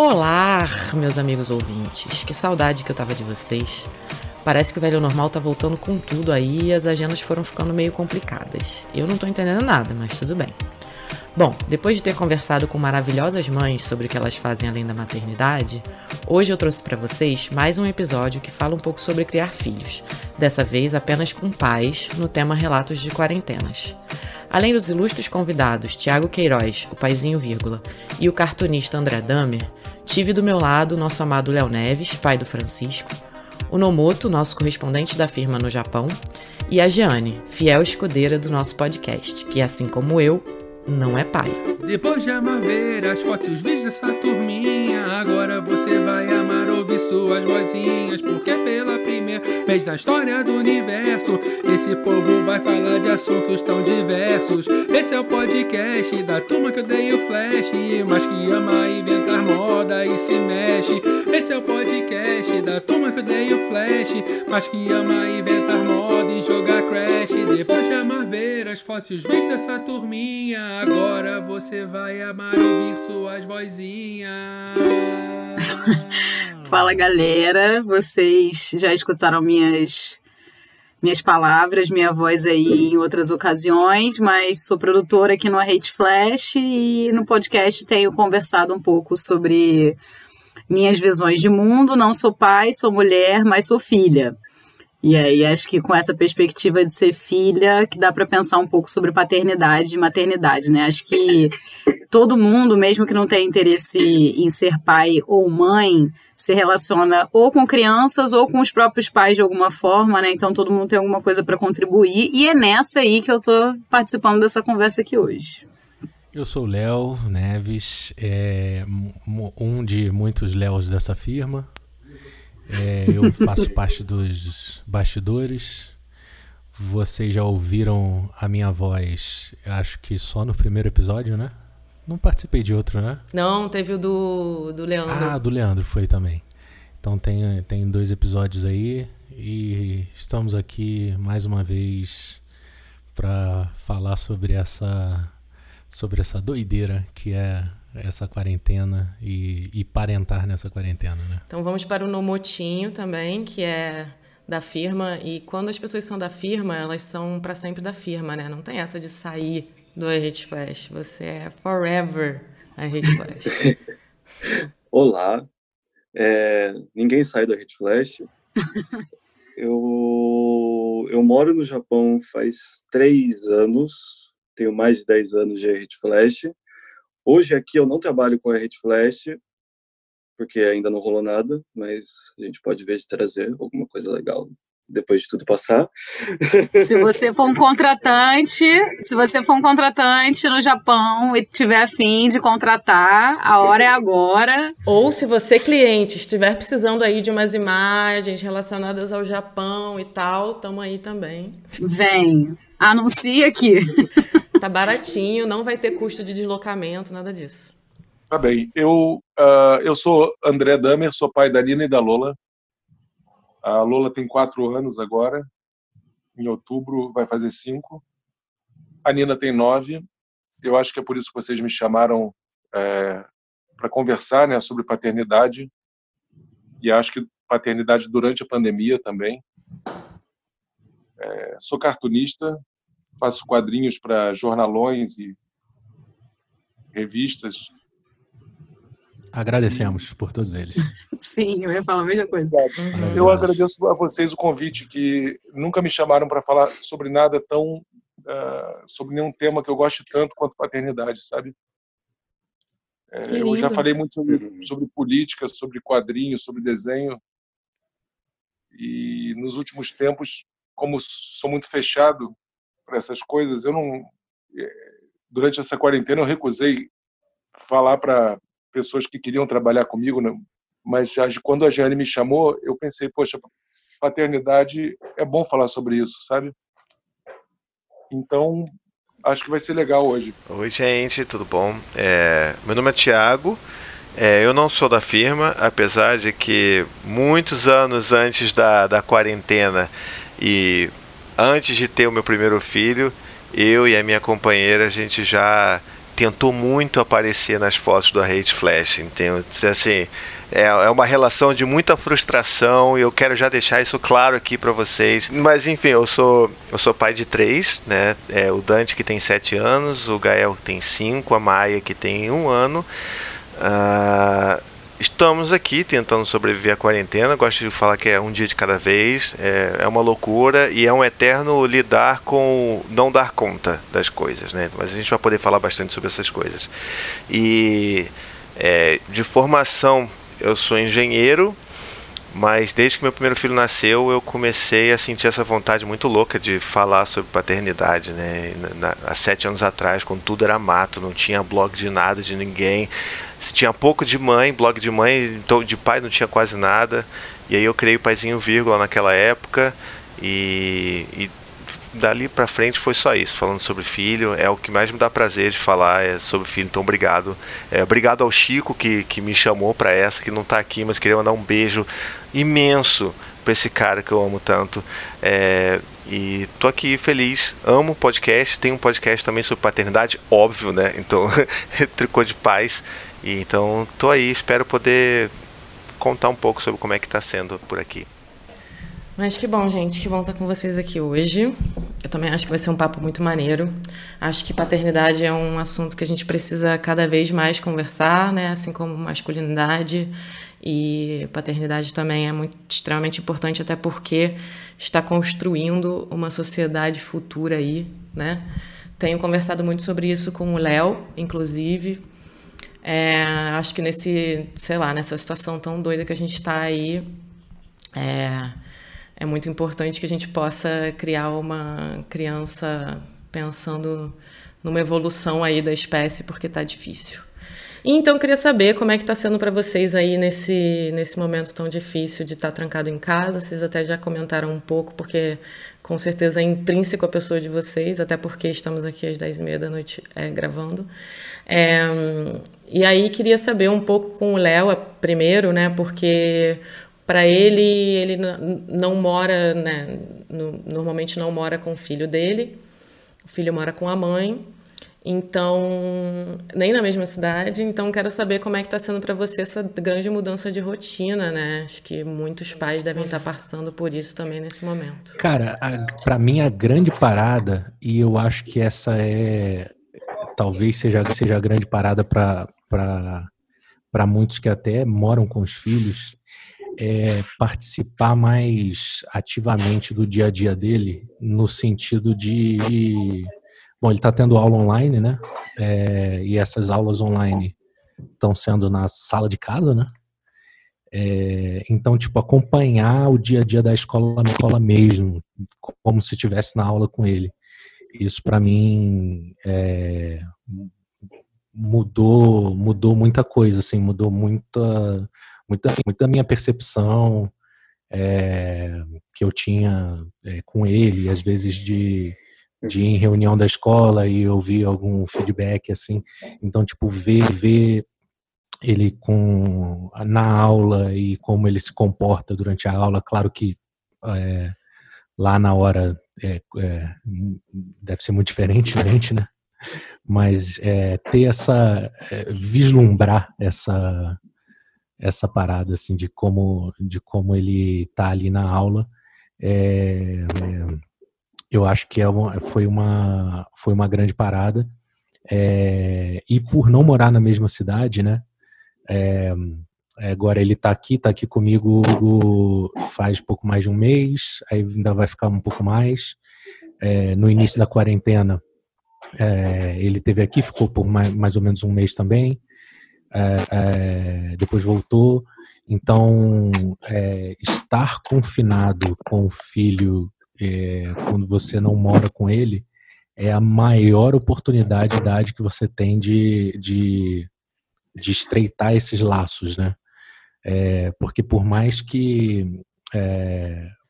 Olá, meus amigos ouvintes. Que saudade que eu tava de vocês. Parece que o velho normal tá voltando com tudo aí e as agendas foram ficando meio complicadas. Eu não tô entendendo nada, mas tudo bem. Bom, depois de ter conversado com maravilhosas mães sobre o que elas fazem além da maternidade, hoje eu trouxe para vocês mais um episódio que fala um pouco sobre criar filhos, dessa vez apenas com pais, no tema Relatos de Quarentenas. Além dos ilustres convidados Tiago Queiroz, o paizinho vírgula, e o cartunista André Damer, tive do meu lado o nosso amado Léo Neves, pai do Francisco, o Nomoto, nosso correspondente da firma no Japão, e a Jeane, fiel escudeira do nosso podcast, que assim como eu, não é pai. Depois de amar ver as fotos os vídeos dessa turminha, agora você vai amar ouvir suas vozinhas, porque pela primeira vez na história do universo, esse povo vai falar de assuntos tão diversos. Esse é o podcast da turma que odeia o flash, mas que ama inventar moda e se mexe. Esse é o podcast da turma que odeia o flash, mas que ama inventar moda e jogar crash. Depois de amar ver as fotos e os vídeos dessa turminha, Agora você vai amar ouvir suas vozinhas. Fala galera, vocês já escutaram minhas minhas palavras, minha voz aí em outras ocasiões, mas sou produtora aqui no Hate Flash e no podcast tenho conversado um pouco sobre minhas visões de mundo. Não sou pai, sou mulher, mas sou filha. E aí acho que com essa perspectiva de ser filha, que dá para pensar um pouco sobre paternidade e maternidade, né? Acho que todo mundo, mesmo que não tenha interesse em ser pai ou mãe, se relaciona ou com crianças ou com os próprios pais de alguma forma, né? Então todo mundo tem alguma coisa para contribuir e é nessa aí que eu estou participando dessa conversa aqui hoje. Eu sou o Léo Neves, é, um de muitos Léos dessa firma. É, eu faço parte dos bastidores. Vocês já ouviram a minha voz, acho que só no primeiro episódio, né? Não participei de outro, né? Não, teve o do, do Leandro. Ah, do Leandro foi também. Então tem, tem dois episódios aí e estamos aqui mais uma vez para falar sobre essa sobre essa doideira que é essa quarentena e, e parentar nessa quarentena, né? Então vamos para o Nomotinho também, que é da firma e quando as pessoas são da firma, elas são para sempre da firma, né? Não tem essa de sair do iHate Flash. Você é forever iHate Flash. Olá. É, ninguém sai do iHate Flash. eu, eu moro no Japão faz três anos. Tenho mais de dez anos de iHate Flash. Hoje aqui eu não trabalho com a Rede Flash, porque ainda não rolou nada, mas a gente pode ver de trazer alguma coisa legal depois de tudo passar. Se você for um contratante, se você for um contratante no Japão e tiver afim de contratar, a hora é agora. Ou se você cliente estiver precisando aí de umas imagens relacionadas ao Japão e tal, tamo aí também. Vem, anuncia aqui. Tá baratinho, não vai ter custo de deslocamento, nada disso. Tá bem. Eu, uh, eu sou André Damer, sou pai da Nina e da Lola. A Lola tem quatro anos agora. Em outubro vai fazer cinco. A Nina tem nove. Eu acho que é por isso que vocês me chamaram é, para conversar né, sobre paternidade. E acho que paternidade durante a pandemia também. É, sou cartunista, faço quadrinhos para jornalões e revistas. Agradecemos por todos eles. Sim, eu ia falar a mesma coisa. Eu agradeço a vocês o convite, que nunca me chamaram para falar sobre nada tão. Uh, sobre nenhum tema que eu goste tanto quanto paternidade, sabe? É, eu já falei muito sobre, sobre política, sobre quadrinhos, sobre desenho. E nos últimos tempos, como sou muito fechado para essas coisas. Eu não é, durante essa quarentena eu recusei falar para pessoas que queriam trabalhar comigo, né? mas quando a Jane me chamou, eu pensei, poxa, paternidade é bom falar sobre isso, sabe? Então, acho que vai ser legal hoje. Oi, gente, tudo bom? É, meu nome é Tiago. É, eu não sou da firma, apesar de que muitos anos antes da, da quarentena e antes de ter o meu primeiro filho, eu e a minha companheira, a gente já tentou muito aparecer nas fotos do Hate Flash. Então, assim, é, é uma relação de muita frustração e eu quero já deixar isso claro aqui para vocês. Mas enfim, eu sou eu sou pai de três, né? É, o Dante que tem sete anos, o Gael que tem cinco, a Maia que tem um ano. Uh, estamos aqui tentando sobreviver à quarentena. Gosto de falar que é um dia de cada vez. É, é uma loucura e é um eterno lidar com não dar conta das coisas, né? Mas a gente vai poder falar bastante sobre essas coisas. E é, de formação eu sou engenheiro, mas desde que meu primeiro filho nasceu, eu comecei a sentir essa vontade muito louca de falar sobre paternidade, né? Na, há sete anos atrás, quando tudo era mato, não tinha blog de nada, de ninguém. Se tinha pouco de mãe, blog de mãe, então de pai não tinha quase nada. E aí eu criei o Paizinho Vírgula naquela época e, e dali para frente foi só isso, falando sobre filho. É o que mais me dá prazer de falar é sobre filho. Então, obrigado. É, obrigado ao Chico que, que me chamou para essa, que não está aqui, mas queria mandar um beijo imenso para esse cara que eu amo tanto. É, e tô aqui feliz, amo podcast, tem um podcast também sobre paternidade, óbvio, né? Então, tricô de paz. E então tô aí, espero poder contar um pouco sobre como é que está sendo por aqui. Mas que bom, gente, que bom estar com vocês aqui hoje. Eu também acho que vai ser um papo muito maneiro. Acho que paternidade é um assunto que a gente precisa cada vez mais conversar, né? Assim como masculinidade e paternidade também é muito extremamente importante até porque está construindo uma sociedade futura aí, né? Tenho conversado muito sobre isso com o Léo, inclusive. É, acho que nesse, sei lá, nessa situação tão doida que a gente está aí, é, é muito importante que a gente possa criar uma criança pensando numa evolução aí da espécie, porque está difícil. Então, queria saber como é que está sendo para vocês aí nesse, nesse momento tão difícil de estar tá trancado em casa. Vocês até já comentaram um pouco, porque com certeza é intrínseco a pessoa de vocês, até porque estamos aqui às 10h30 da noite é, gravando. É, e aí queria saber um pouco com o Léo primeiro, né? Porque para ele, ele não mora, né, no, normalmente não mora com o filho dele, o filho mora com a mãe, então, nem na mesma cidade, então quero saber como é que está sendo para você essa grande mudança de rotina, né? Acho que muitos pais devem estar tá passando por isso também nesse momento. Cara, para mim a grande parada, e eu acho que essa é, talvez seja, seja a grande parada para muitos que até moram com os filhos, é, participar mais ativamente do dia a dia dele, no sentido de. Bom, ele está tendo aula online, né? É, e essas aulas online estão sendo na sala de casa, né? É, então, tipo, acompanhar o dia a dia da escola na escola mesmo, como se estivesse na aula com ele. Isso para mim é, mudou mudou muita coisa, assim, mudou muita muita, muita minha percepção é, que eu tinha é, com ele, às vezes de, de ir em reunião da escola e ouvir algum feedback, assim. Então, tipo, ver, ver ele com na aula e como ele se comporta durante a aula, claro que é, lá na hora é, é, deve ser muito diferente, diferente né? Mas é, ter essa é, vislumbrar essa essa parada assim de como de como ele tá ali na aula é, eu acho que é uma, foi uma foi uma grande parada. É, e por não morar na mesma cidade né é, agora ele tá aqui tá aqui comigo faz pouco mais de um mês aí ainda vai ficar um pouco mais. No início da quarentena é, ele teve aqui ficou por mais, mais ou menos um mês também é, é, depois voltou. Então, é, estar confinado com o filho é, quando você não mora com ele é a maior oportunidade que você tem de, de, de estreitar esses laços, né? É, porque por mais que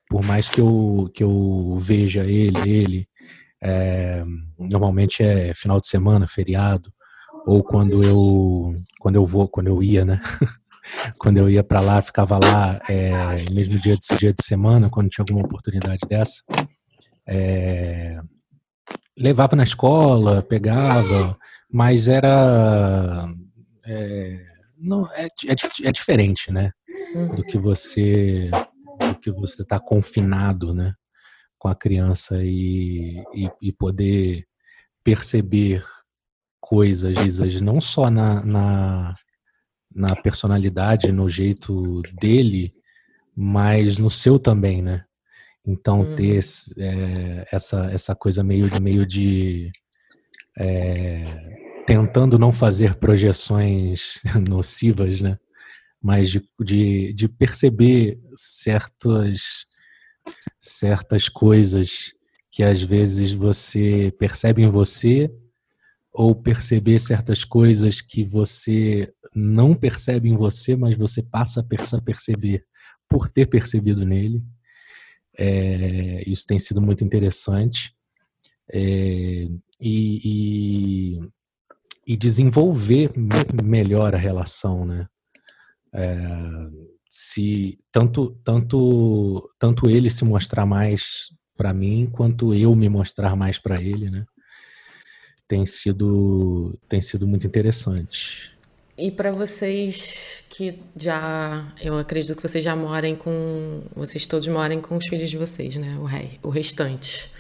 por mais que eu, que eu veja ele, ele normalmente é final de semana, feriado, ou quando eu quando eu vou quando eu ia né? Quando eu ia para lá ficava lá é, mesmo dia de dia de semana quando tinha alguma oportunidade dessa. É, levava na escola pegava mas era é, não é, é, é, diferente, né, do que você do que você está confinado, né, com a criança e, e, e poder perceber coisas, não só na, na, na personalidade, no jeito dele, mas no seu também, né? Então hum. ter é, essa, essa coisa meio de meio de é, tentando não fazer projeções nocivas, né? Mas de, de, de perceber certas certas coisas que às vezes você percebe em você ou perceber certas coisas que você não percebe em você, mas você passa a perceber por ter percebido nele. É, isso tem sido muito interessante. É, e, e, e, desenvolver melhor a relação, né? É, se tanto tanto tanto ele se mostrar mais para mim quanto eu me mostrar mais para ele, né? Tem sido tem sido muito interessante. E para vocês que já, eu acredito que vocês já morem com, vocês todos morem com os filhos de vocês, né? O, rei, o restante.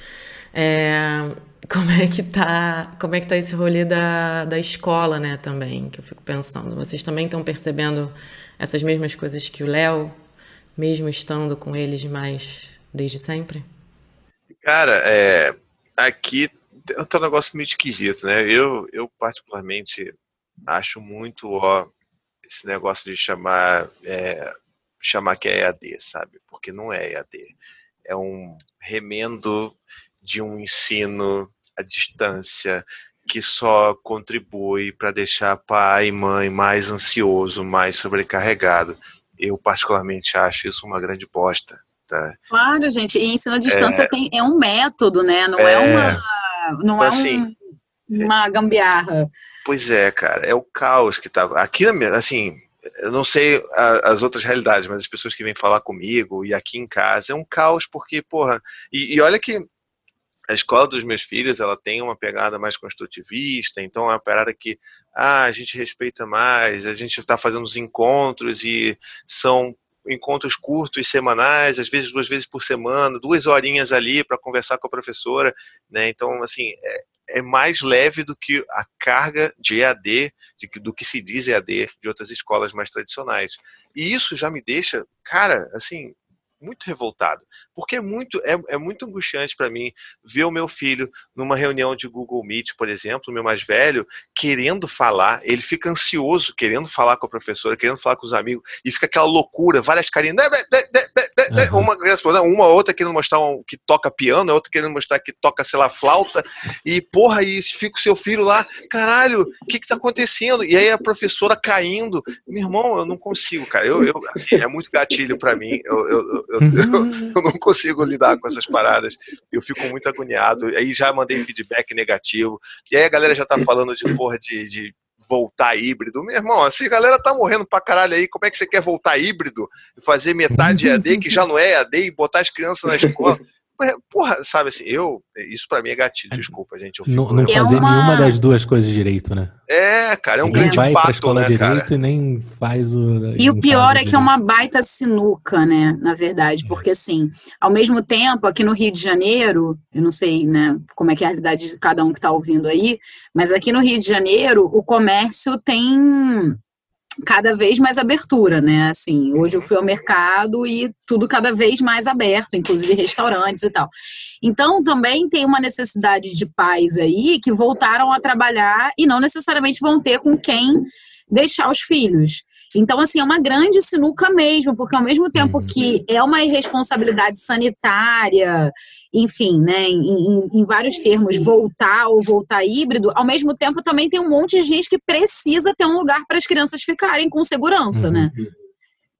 É, como é que tá, como é que tá esse rolê da, da escola, né, também, que eu fico pensando. Vocês também estão percebendo essas mesmas coisas que o Léo, mesmo estando com eles mais desde sempre? Cara, é, aqui tá um negócio meio esquisito, né? Eu, eu particularmente acho muito ó, esse negócio de chamar é, chamar que é EAD, sabe? Porque não é EAD. É um remendo de um ensino à distância que só contribui para deixar pai e mãe mais ansioso, mais sobrecarregado. Eu particularmente acho isso uma grande bosta. Tá? Claro, gente. E ensino à distância é, tem, é um método, né? Não é, é uma, não é assim, um, uma gambiarra. Pois é, cara. É o caos que tá. Aqui, assim, eu não sei as outras realidades, mas as pessoas que vêm falar comigo e aqui em casa é um caos porque, porra, e, e olha que a escola dos meus filhos ela tem uma pegada mais construtivista, então é uma parada que ah, a gente respeita mais, a gente está fazendo os encontros e são encontros curtos semanais, às vezes duas vezes por semana, duas horinhas ali para conversar com a professora, né? Então, assim, é, é, mais leve do que a carga de EAD, de, do que se diz EAD de outras escolas mais tradicionais. E isso já me deixa, cara, assim, muito revoltado, porque é muito, é, é muito angustiante para mim ver o meu filho numa reunião de Google Meet, por exemplo, o meu mais velho, querendo falar, ele fica ansioso, querendo falar com a professora, querendo falar com os amigos, e fica aquela loucura, várias carinhas, uhum. uma respondendo, uma outra querendo mostrar um, que toca piano, a outra querendo mostrar que toca, sei lá, flauta, e porra, e fica o seu filho lá, caralho, o que que tá acontecendo? E aí a professora caindo, meu irmão, eu não consigo, cara, eu, eu assim, é muito gatilho para mim, eu, eu, eu, eu, não consigo lidar com essas paradas, eu fico muito agoniado, aí já mandei feedback negativo, e aí a galera já tá falando de porra de, de voltar híbrido. Meu irmão, assim, a galera tá morrendo pra caralho aí, como é que você quer voltar híbrido? Fazer metade EAD, que já não é EAD, e botar as crianças na escola? Porra, sabe assim, eu. Isso para mim é gatilho, desculpa, gente. não, não fazer é uma... nenhuma das duas coisas direito, né? É, cara, é um grande vai pato, pra escola né, direito cara? e nem faz o. E o pior é que é uma baita sinuca, né? Na verdade, é. porque assim, ao mesmo tempo, aqui no Rio de Janeiro, eu não sei, né, como é que é a realidade de cada um que tá ouvindo aí, mas aqui no Rio de Janeiro, o comércio tem cada vez mais abertura, né? Assim, hoje eu fui ao mercado e tudo cada vez mais aberto, inclusive restaurantes e tal. Então, também tem uma necessidade de pais aí que voltaram a trabalhar e não necessariamente vão ter com quem deixar os filhos. Então, assim, é uma grande sinuca mesmo, porque ao mesmo tempo que uhum. é uma irresponsabilidade sanitária, enfim, né, em, em, em, vários termos, voltar ou voltar híbrido, ao mesmo tempo também tem um monte de gente que precisa ter um lugar para as crianças ficarem com segurança, né? uhum. né?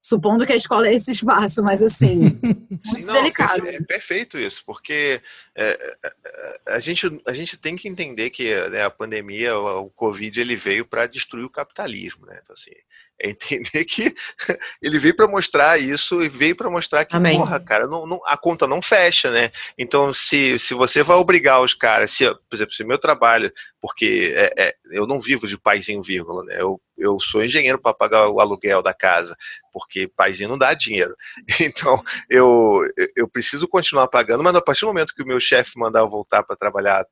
Supondo que a escola é esse espaço, mas assim, muito Não, delicado. É perfeito isso, porque é, é, é, a, gente, a gente tem que entender que né, a pandemia, o Covid, ele veio para destruir o capitalismo, né? Então, assim, É entender que ele veio para mostrar isso e veio para mostrar que, Amém. porra, cara, não, não, a conta não fecha, né? Então, se, se você vai obrigar os caras, se, por exemplo, se meu trabalho, porque é, é, eu não vivo de paizinho vírgula, né? Eu, eu sou engenheiro para pagar o aluguel da casa, porque paizinho não dá dinheiro. Então, eu, eu preciso continuar pagando, mas a partir do momento que o meu chefe mandar eu voltar para trabalhar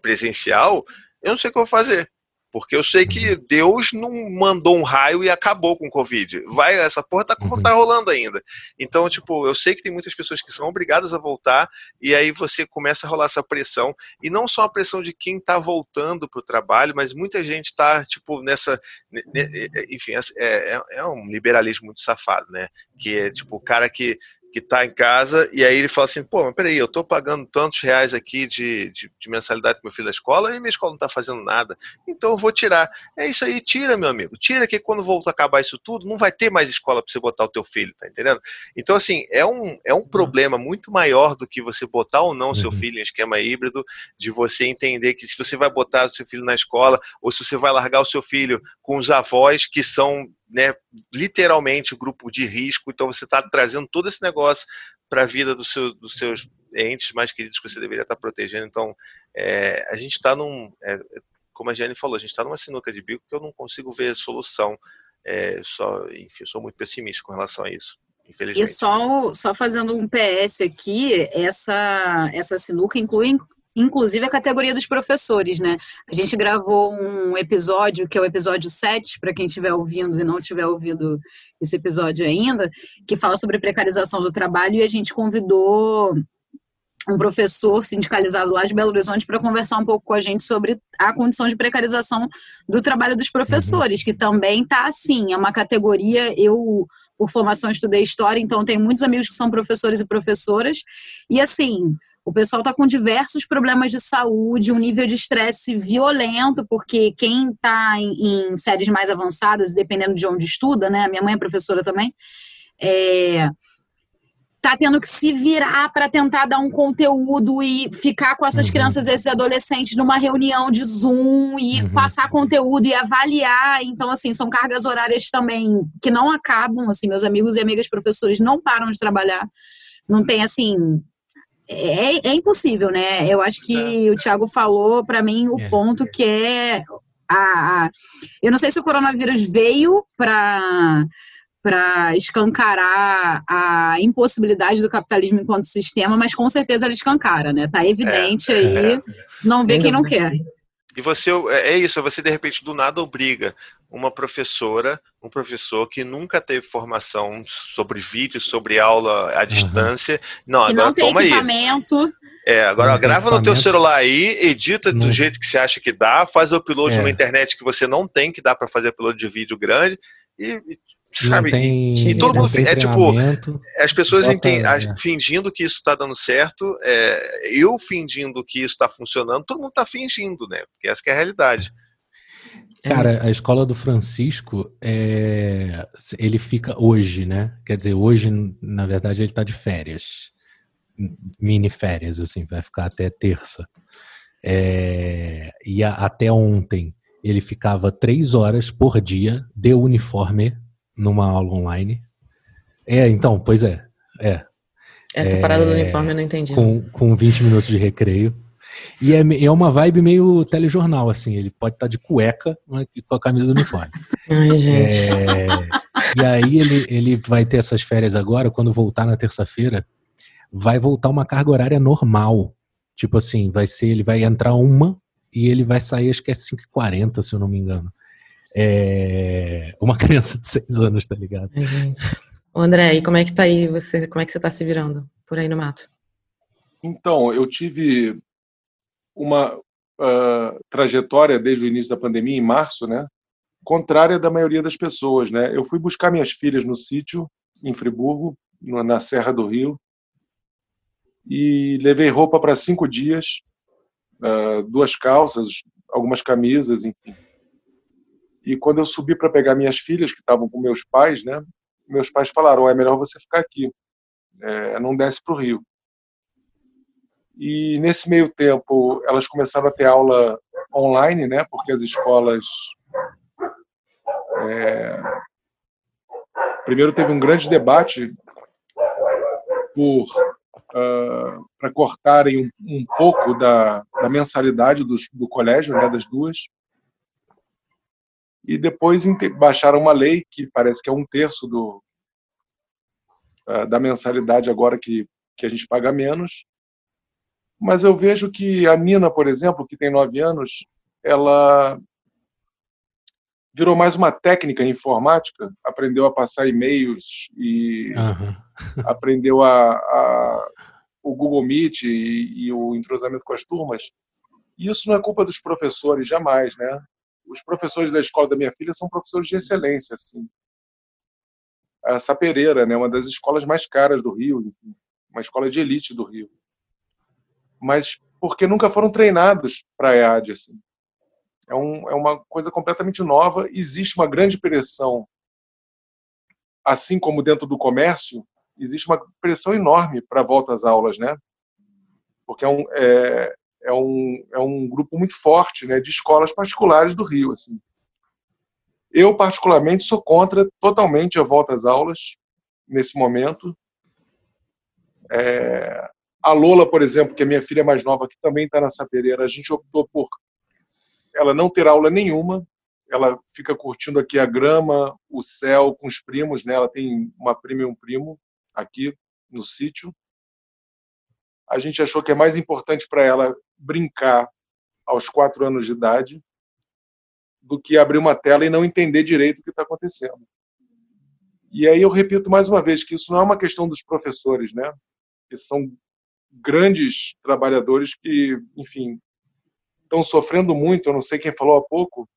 presencial, eu não sei o que eu vou fazer. Porque eu sei que uhum. Deus não mandou um raio e acabou com o Covid. Vai, essa porra tá, uhum. tá rolando ainda. Então, tipo, eu sei que tem muitas pessoas que são obrigadas a voltar, e aí você começa a rolar essa pressão. E não só a pressão de quem tá voltando pro trabalho, mas muita gente tá, tipo, nessa. Enfim, é, é, é um liberalismo muito safado, né? Que é tipo o cara que que está em casa, e aí ele fala assim, pô, mas peraí, eu estou pagando tantos reais aqui de, de, de mensalidade para meu filho da escola e minha escola não está fazendo nada, então eu vou tirar. É isso aí, tira, meu amigo, tira que quando voltar a acabar isso tudo, não vai ter mais escola para você botar o teu filho, tá entendendo? Então, assim, é um, é um uhum. problema muito maior do que você botar ou não o seu uhum. filho em esquema híbrido, de você entender que se você vai botar o seu filho na escola, ou se você vai largar o seu filho com os avós que são né, literalmente o grupo de risco, então você está trazendo todo esse negócio para a vida do seu, dos seus entes mais queridos que você deveria estar tá protegendo. Então, é, a gente está num, é, como a Jenny falou, a gente está numa sinuca de bico que eu não consigo ver solução. É, só, enfim, eu sou muito pessimista com relação a isso. E só, só fazendo um PS aqui, essa, essa sinuca inclui inclusive a categoria dos professores, né? A gente gravou um episódio, que é o episódio 7, para quem estiver ouvindo e não tiver ouvido esse episódio ainda, que fala sobre precarização do trabalho e a gente convidou um professor sindicalizado lá de Belo Horizonte para conversar um pouco com a gente sobre a condição de precarização do trabalho dos professores, uhum. que também está assim, é uma categoria, eu por formação estudei história, então tenho muitos amigos que são professores e professoras, e assim, o pessoal está com diversos problemas de saúde, um nível de estresse violento, porque quem está em, em, séries mais avançadas, dependendo de onde estuda, né? Minha mãe é professora também, é, tá tendo que se virar para tentar dar um conteúdo e ficar com essas uhum. crianças, esses adolescentes, numa reunião de Zoom e uhum. passar conteúdo e avaliar. Então, assim, são cargas horárias também que não acabam. Assim, meus amigos e amigas professores não param de trabalhar. Não tem, assim, é, é impossível, né? Eu acho que é. o Thiago falou para mim o é. ponto que é a, a, eu não sei se o coronavírus veio para para escancarar a impossibilidade do capitalismo enquanto sistema, mas com certeza ele escancara, né? Tá evidente é, aí, se não vê quem não quer. E você é, é isso, você de repente do nada obriga uma professora, um professor que nunca teve formação sobre vídeo, sobre aula à uhum. distância. Não, que agora não tem toma equipamento. aí. É, agora grava no teu celular aí, edita não. do jeito que você acha que dá, faz o upload é. numa internet que você não tem, que dá para fazer upload de vídeo grande e, sabe? Tem, e, e, todo mundo é tipo as pessoas entendem, é. fingindo que isso está dando certo, é, eu fingindo que isso está funcionando, todo mundo está fingindo, né? Porque essa é a realidade. Cara, a escola do Francisco, é, ele fica hoje, né? Quer dizer, hoje, na verdade, ele está de férias, mini férias, assim, vai ficar até terça. É, e a, até ontem ele ficava três horas por dia de uniforme numa aula online. É, então, pois é. É. Essa é, parada do uniforme eu não entendi. Com, com 20 minutos de recreio. E é, é uma vibe meio telejornal, assim. Ele pode estar tá de cueca com a camisa do uniforme. Ai, gente. É, e aí ele, ele vai ter essas férias agora, quando voltar na terça-feira, vai voltar uma carga horária normal. Tipo assim, vai ser, ele vai entrar uma e ele vai sair, acho que é 5h40, se eu não me engano é, uma criança de seis anos, tá ligado? Ai, gente. Ô, André, e como é que tá aí você? Como é que você tá se virando por aí no mato? Então, eu tive uma uh, trajetória desde o início da pandemia, em março, né? Contrária da maioria das pessoas, né? Eu fui buscar minhas filhas no sítio, em Friburgo, na Serra do Rio, e levei roupa para cinco dias, uh, duas calças, algumas camisas, enfim. E quando eu subi para pegar minhas filhas, que estavam com meus pais, né? Meus pais falaram: é melhor você ficar aqui, é, não desce para o Rio. E nesse meio tempo, elas começaram a ter aula online, né? Porque as escolas É... Primeiro teve um grande debate por uh, para cortarem um, um pouco da, da mensalidade do, do colégio, né, das duas. E depois baixaram uma lei que parece que é um terço do, uh, da mensalidade agora que, que a gente paga menos. Mas eu vejo que a Nina, por exemplo, que tem nove anos, ela virou mais uma técnica informática, aprendeu a passar e-mails e uhum. aprendeu a, a, o Google Meet e, e, o entrosamento com as turmas. E isso não é culpa dos professores, jamais, né? Os professores da escola da minha filha são professores de excelência, assim. A Sapereira, né, uma das escolas mais caras do Rio, enfim, uma escola de elite do Rio. Mas porque nunca foram treinados para a EAD, assim é, um, é uma coisa completamente nova. Existe uma grande pressão, assim como dentro do comércio, existe uma pressão enorme para volta às aulas, né? Porque é um, é, é, um, é um grupo muito forte né, de escolas particulares do Rio. Assim. Eu, particularmente, sou contra totalmente a volta às aulas nesse momento. É, a Lola, por exemplo, que é minha filha mais nova, que também está nessa pereira, a gente optou por ela não ter aula nenhuma, ela fica curtindo aqui a grama, o céu com os primos, né? Ela tem uma prima e um primo aqui no sítio. A gente achou que é mais importante para ela brincar aos quatro anos de idade do que abrir uma tela e não entender direito o que está acontecendo. E aí eu repito mais uma vez que isso não é uma questão dos professores, né? Que são grandes trabalhadores que, enfim, estão sofrendo muito, eu não sei quem falou há pouco,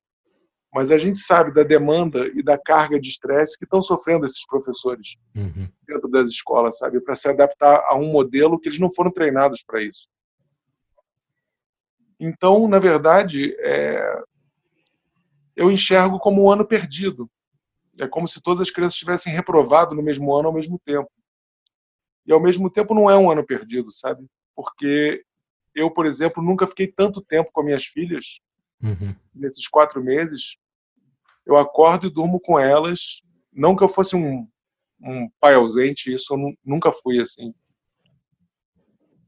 mas a gente sabe da demanda e da carga de estresse que estão sofrendo esses professores uhum. dentro das escolas, sabe, para se adaptar a um modelo que eles não foram treinados para isso. Então, na verdade, é... eu enxergo como um ano perdido. É como se todas as crianças tivessem reprovado no mesmo ano ao mesmo tempo. E ao mesmo tempo não é um ano perdido, sabe? Porque eu, por exemplo, nunca fiquei tanto tempo com minhas filhas. Uhum. Nesses quatro meses, eu acordo e durmo com elas. Não que eu fosse um, um pai ausente, isso eu nunca fui assim.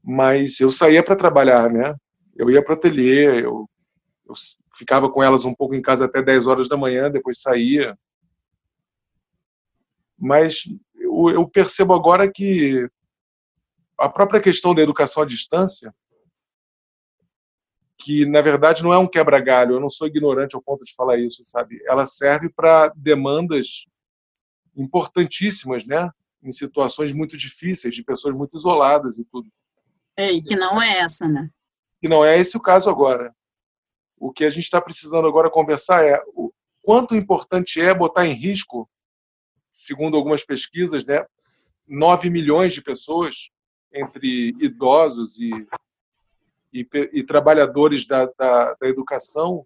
Mas eu saía para trabalhar, né? Eu ia para o ateliê, eu, eu ficava com elas um pouco em casa até 10 horas da manhã, depois saía. Mas eu, eu percebo agora que a própria questão da educação à distância que na verdade não é um quebra-galho, eu não sou ignorante ao ponto de falar isso, sabe? Ela serve para demandas importantíssimas, né? Em situações muito difíceis, de pessoas muito isoladas e tudo. É, e que não é essa, né? Que não é esse o caso agora. O que a gente está precisando agora conversar é o quanto importante é botar em risco, segundo algumas pesquisas, né? 9 milhões de pessoas entre idosos e e, e trabalhadores da, da, da, educação,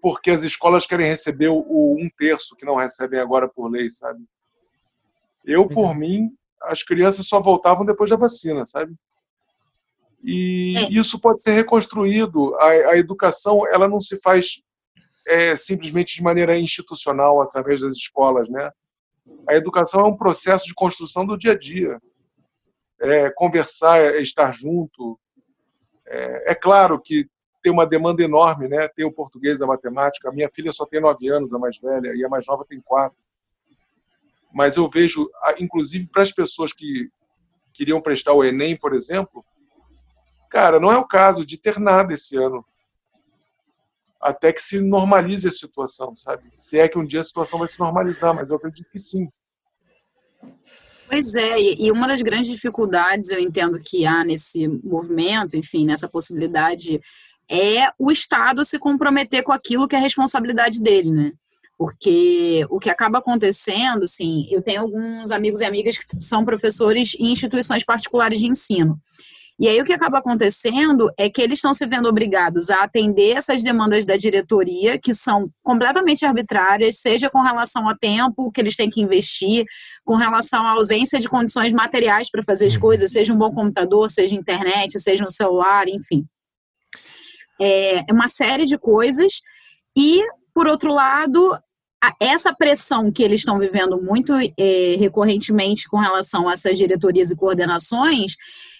porque as escolas querem receber o, o, um terço que não recebem agora por lei, sabe? Eu, por mim, as crianças só voltavam depois da vacina, sabe? E é. isso pode ser reconstruído. A, a, educação, ela não se faz é, simplesmente de maneira institucional através das escolas, né? A educação é um processo de construção do dia a dia. É, conversar, é estar junto, é, é claro que tem uma demanda enorme, né? Tem o português, a matemática. A minha filha só tem nove anos, a mais velha, e a mais nova tem quatro. Mas eu vejo, inclusive para as pessoas que queriam prestar o Enem, por exemplo, cara, não é o caso de ter nada esse ano. Até que se normalize a situação, sabe? Se é que um dia a situação vai se normalizar, mas eu acredito que sim. Pois é, e uma das grandes dificuldades eu entendo que há nesse movimento, enfim, nessa possibilidade, é o Estado se comprometer com aquilo que é responsabilidade dele, né? Porque o que acaba acontecendo, assim, eu tenho alguns amigos e amigas que são professores em instituições particulares de ensino. E aí o que acaba acontecendo é que eles estão se vendo obrigados a atender essas demandas da diretoria, que são completamente arbitrárias, seja com relação ao tempo que eles têm que investir, com relação à ausência de condições materiais para fazer as uhum. coisas, seja um bom computador, seja internet, seja um celular, enfim. É, é uma série de coisas. E, por outro lado, essa pressão que eles estão vivendo muito é, recorrentemente com relação a essas diretorias e coordenações,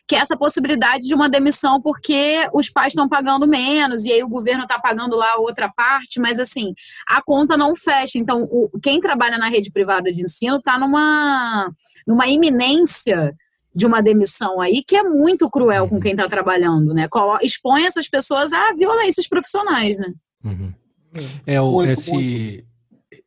que é essa possibilidade de uma demissão porque os pais estão pagando menos e aí o governo está pagando lá outra parte, mas assim, a conta não fecha. Então, o, quem trabalha na rede privada de ensino está numa, numa iminência de uma demissão aí que é muito cruel com quem está trabalhando, né? Expõe essas pessoas a violências profissionais, né? Uhum. É, o, esse,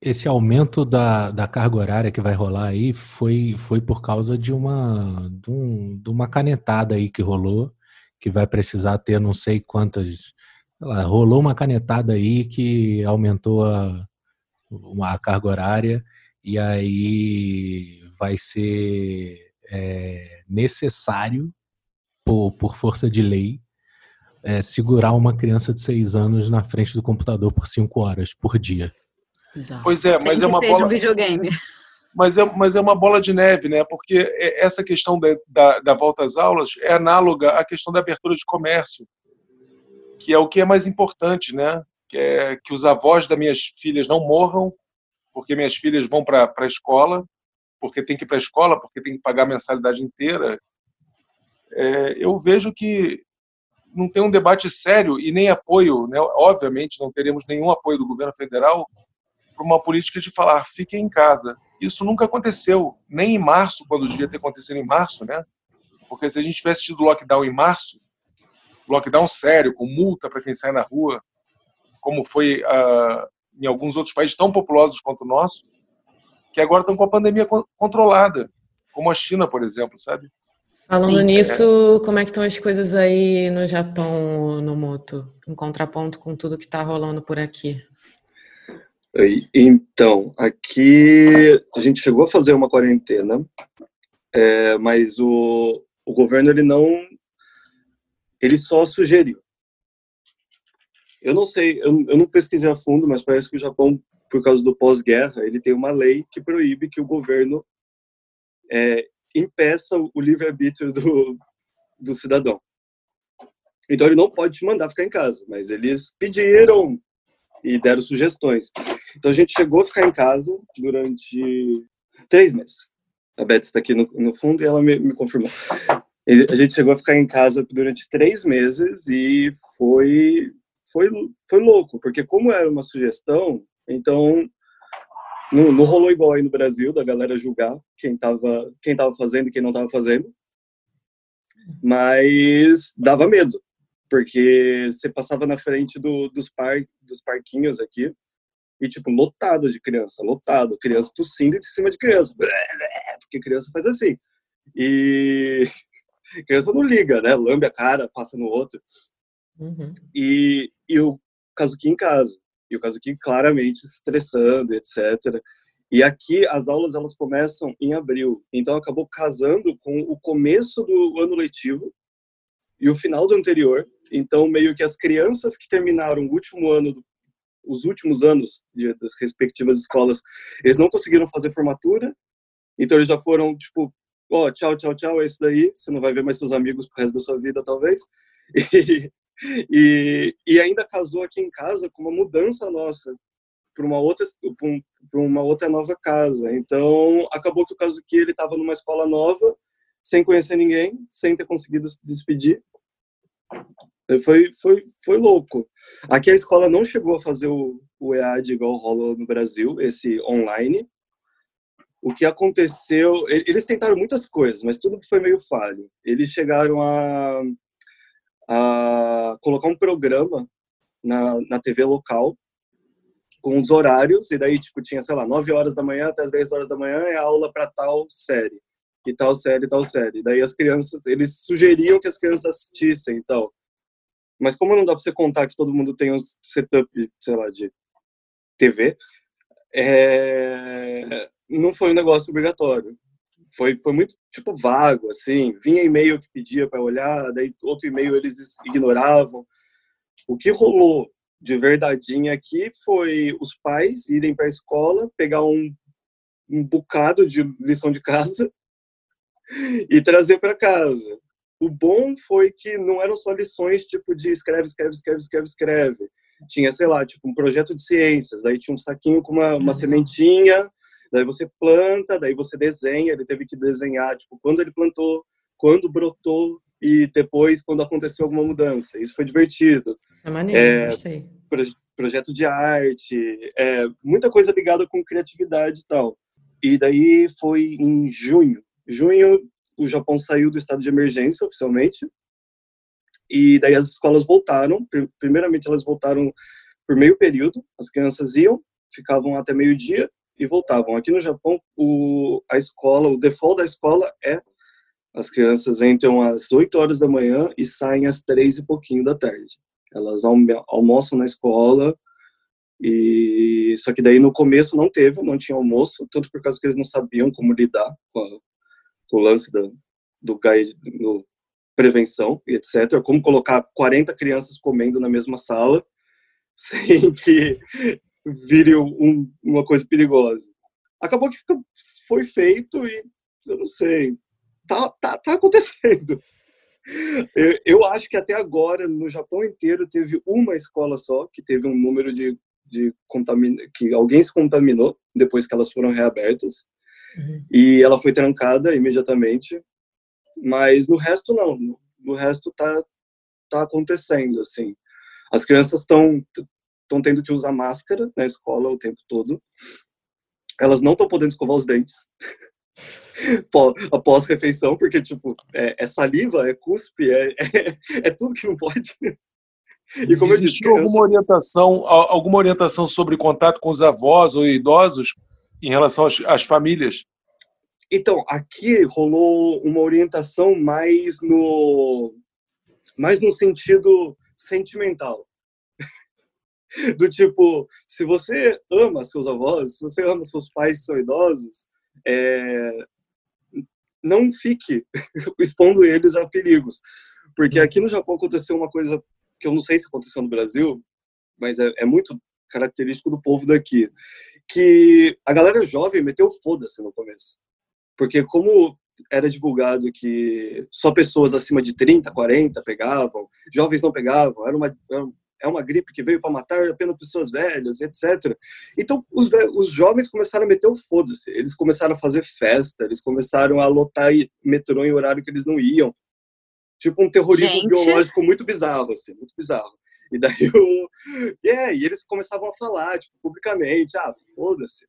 esse aumento da, da carga horária que vai rolar aí foi, foi por causa de uma, de, um, de uma canetada aí que rolou, que vai precisar ter não sei quantas. Lá, rolou uma canetada aí que aumentou a, a carga horária e aí vai ser é, necessário, por, por força de lei, é, segurar uma criança de seis anos na frente do computador por cinco horas por dia. Exato. Pois é, mas é uma bola. Um videogame. Mas é, mas é uma bola de neve, né? Porque é, essa questão da, da, da volta às aulas é análoga à questão da abertura de comércio, que é o que é mais importante, né? Que é que os avós das minhas filhas não morram, porque minhas filhas vão para a escola, porque tem que ir para a escola, porque tem que pagar a mensalidade inteira. É, eu vejo que não tem um debate sério e nem apoio, né? obviamente não teremos nenhum apoio do governo federal para uma política de falar fiquem em casa. Isso nunca aconteceu, nem em março, quando devia ter acontecido em março, né? Porque se a gente tivesse tido lockdown em março, lockdown sério, com multa para quem sai na rua, como foi uh, em alguns outros países tão populosos quanto o nosso, que agora estão com a pandemia controlada, como a China, por exemplo, sabe? Falando Sim, nisso, é. como é que estão as coisas aí no Japão, no Moto, em contraponto com tudo que está rolando por aqui? Então, aqui a gente chegou a fazer uma quarentena, é, mas o, o governo ele não, ele só sugeriu. Eu não sei, eu, eu não pesquisei a fundo, mas parece que o Japão, por causa do pós-guerra, ele tem uma lei que proíbe que o governo é, impeça o livre-arbítrio do, do cidadão. Então ele não pode te mandar ficar em casa, mas eles pediram e deram sugestões. Então a gente chegou a ficar em casa durante três meses. A Beth está aqui no, no, fundo e ela me, me confirmou. A gente chegou a ficar em casa durante três meses e foi, foi, foi louco, porque como era uma sugestão, então não, não rolou igual aí no Brasil, da galera julgar quem estava quem tava fazendo e quem não estava fazendo. Mas dava medo, porque você passava na frente do, dos, par, dos parquinhos aqui e, tipo, lotado de criança, lotado. Criança tossindo em cima de criança. Porque criança faz assim. E criança não liga, né? Lambe a cara, passa no outro. Uhum. E, e o Kazuki em casa. E o Kazuki claramente se estressando, etc. E aqui as aulas elas começam em abril. Então acabou casando com o começo do ano letivo e o final do anterior. Então meio que as crianças que terminaram o último ano do os últimos anos de, das respectivas escolas, eles não conseguiram fazer formatura, então eles já foram, tipo, ó, oh, tchau, tchau, tchau, é isso daí, você não vai ver mais seus amigos pro resto da sua vida, talvez. E, e, e ainda casou aqui em casa com uma mudança nossa para uma outra para uma outra nova casa. Então, acabou que o caso que ele estava numa escola nova, sem conhecer ninguém, sem ter conseguido se despedir. Foi, foi, foi louco. Aqui a escola não chegou a fazer o, o EAD igual rola no Brasil, esse online. O que aconteceu, eles tentaram muitas coisas, mas tudo foi meio falho. Eles chegaram a, a colocar um programa na, na TV local com os horários, e daí, tipo, tinha, sei lá, 9 horas da manhã até as 10 horas da manhã é aula para tal série, e tal série, tal série. Daí as crianças, eles sugeriam que as crianças assistissem e tal. Mas como não dá para você contar que todo mundo tem um setup, sei lá, de TV, é... não foi um negócio obrigatório. Foi, foi muito, tipo, vago, assim. Vinha e-mail que pedia para olhar, daí outro e-mail eles ignoravam. O que rolou de verdadeinha aqui foi os pais irem para a escola, pegar um, um bocado de lição de casa e trazer para casa. O bom foi que não eram só lições tipo de escreve, escreve, escreve, escreve, escreve. tinha, sei lá, tipo um projeto de ciências, daí tinha um saquinho com uma, uma sementinha, daí você planta, daí você desenha, ele teve que desenhar, tipo, quando ele plantou, quando brotou e depois quando aconteceu alguma mudança. Isso foi divertido. É maneiro, é, gostei. projeto de arte, é, muita coisa ligada com criatividade e tal. E daí foi em junho. Junho, o Japão saiu do estado de emergência oficialmente. E daí as escolas voltaram. Primeiramente, elas voltaram por meio período. As crianças iam, ficavam até meio-dia e voltavam. Aqui no Japão, o, a escola, o default da escola é as crianças entram às 8 horas da manhã e saem às 3 e pouquinho da tarde. Elas almoçam na escola, e só que daí no começo não teve, não tinha almoço, tanto por causa que eles não sabiam como lidar com, a, com o lance do, do prevenção e etc. Como colocar 40 crianças comendo na mesma sala sem que vire um, uma coisa perigosa. Acabou que foi feito e eu não sei, tá, tá, tá acontecendo. Eu, eu, acho que até agora, no Japão inteiro, teve uma escola só que teve um número de, de contamin... que alguém se contaminou depois que elas foram reabertas. Uhum. E ela foi trancada imediatamente. Mas no resto, não. No resto, tá, tá acontecendo, assim. As crianças estão estão tendo que usar máscara na escola o tempo todo. Elas não estão podendo escovar os dentes. após refeição, porque, tipo, é, é saliva, é cuspe, é, é, é, tudo que não pode. E como Existiu eu disse, alguma orientação, alguma orientação sobre contato com os avós ou idosos em relação às, às famílias? Então, aqui rolou uma orientação mais no mais no sentido sentimental. Do tipo, se você ama seus avós, se você ama seus pais que são idosos, é, não fique expondo eles a perigos. Porque aqui no Japão aconteceu uma coisa que eu não sei se aconteceu no Brasil, mas é, é muito característico do povo daqui, que a galera jovem meteu foda-se no começo. Porque como era divulgado que só pessoas acima de 30, 40 pegavam, jovens não pegavam, era uma, é uma gripe que veio para matar apenas pessoas velhas, etc. Então, os, os jovens começaram a meter o foda-se. Eles começaram a fazer festa, eles começaram a lotar metrô em horário que eles não iam. Tipo um terrorismo Gente. biológico muito bizarro, assim, muito bizarro. E daí o. Yeah, e eles começavam a falar, tipo, publicamente: ah, foda-se,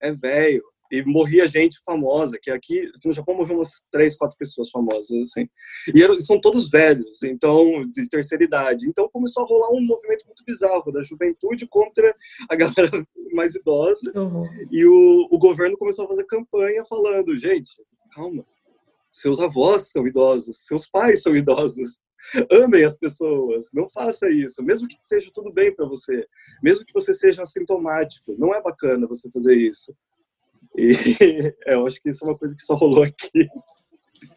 é velho, e morria gente famosa, que aqui, no Japão morriam umas três, quatro pessoas famosas, assim. E eram, são todos velhos, então, de terceira idade. Então começou a rolar um movimento muito bizarro da juventude contra a galera mais idosa. Uhum. E o, o governo começou a fazer campanha falando, gente, calma, seus avós são idosos, seus pais são idosos. Amem as pessoas, não faça isso, mesmo que esteja tudo bem para você, mesmo que você seja assintomático, não é bacana você fazer isso. E eu acho que isso é uma coisa que só rolou aqui.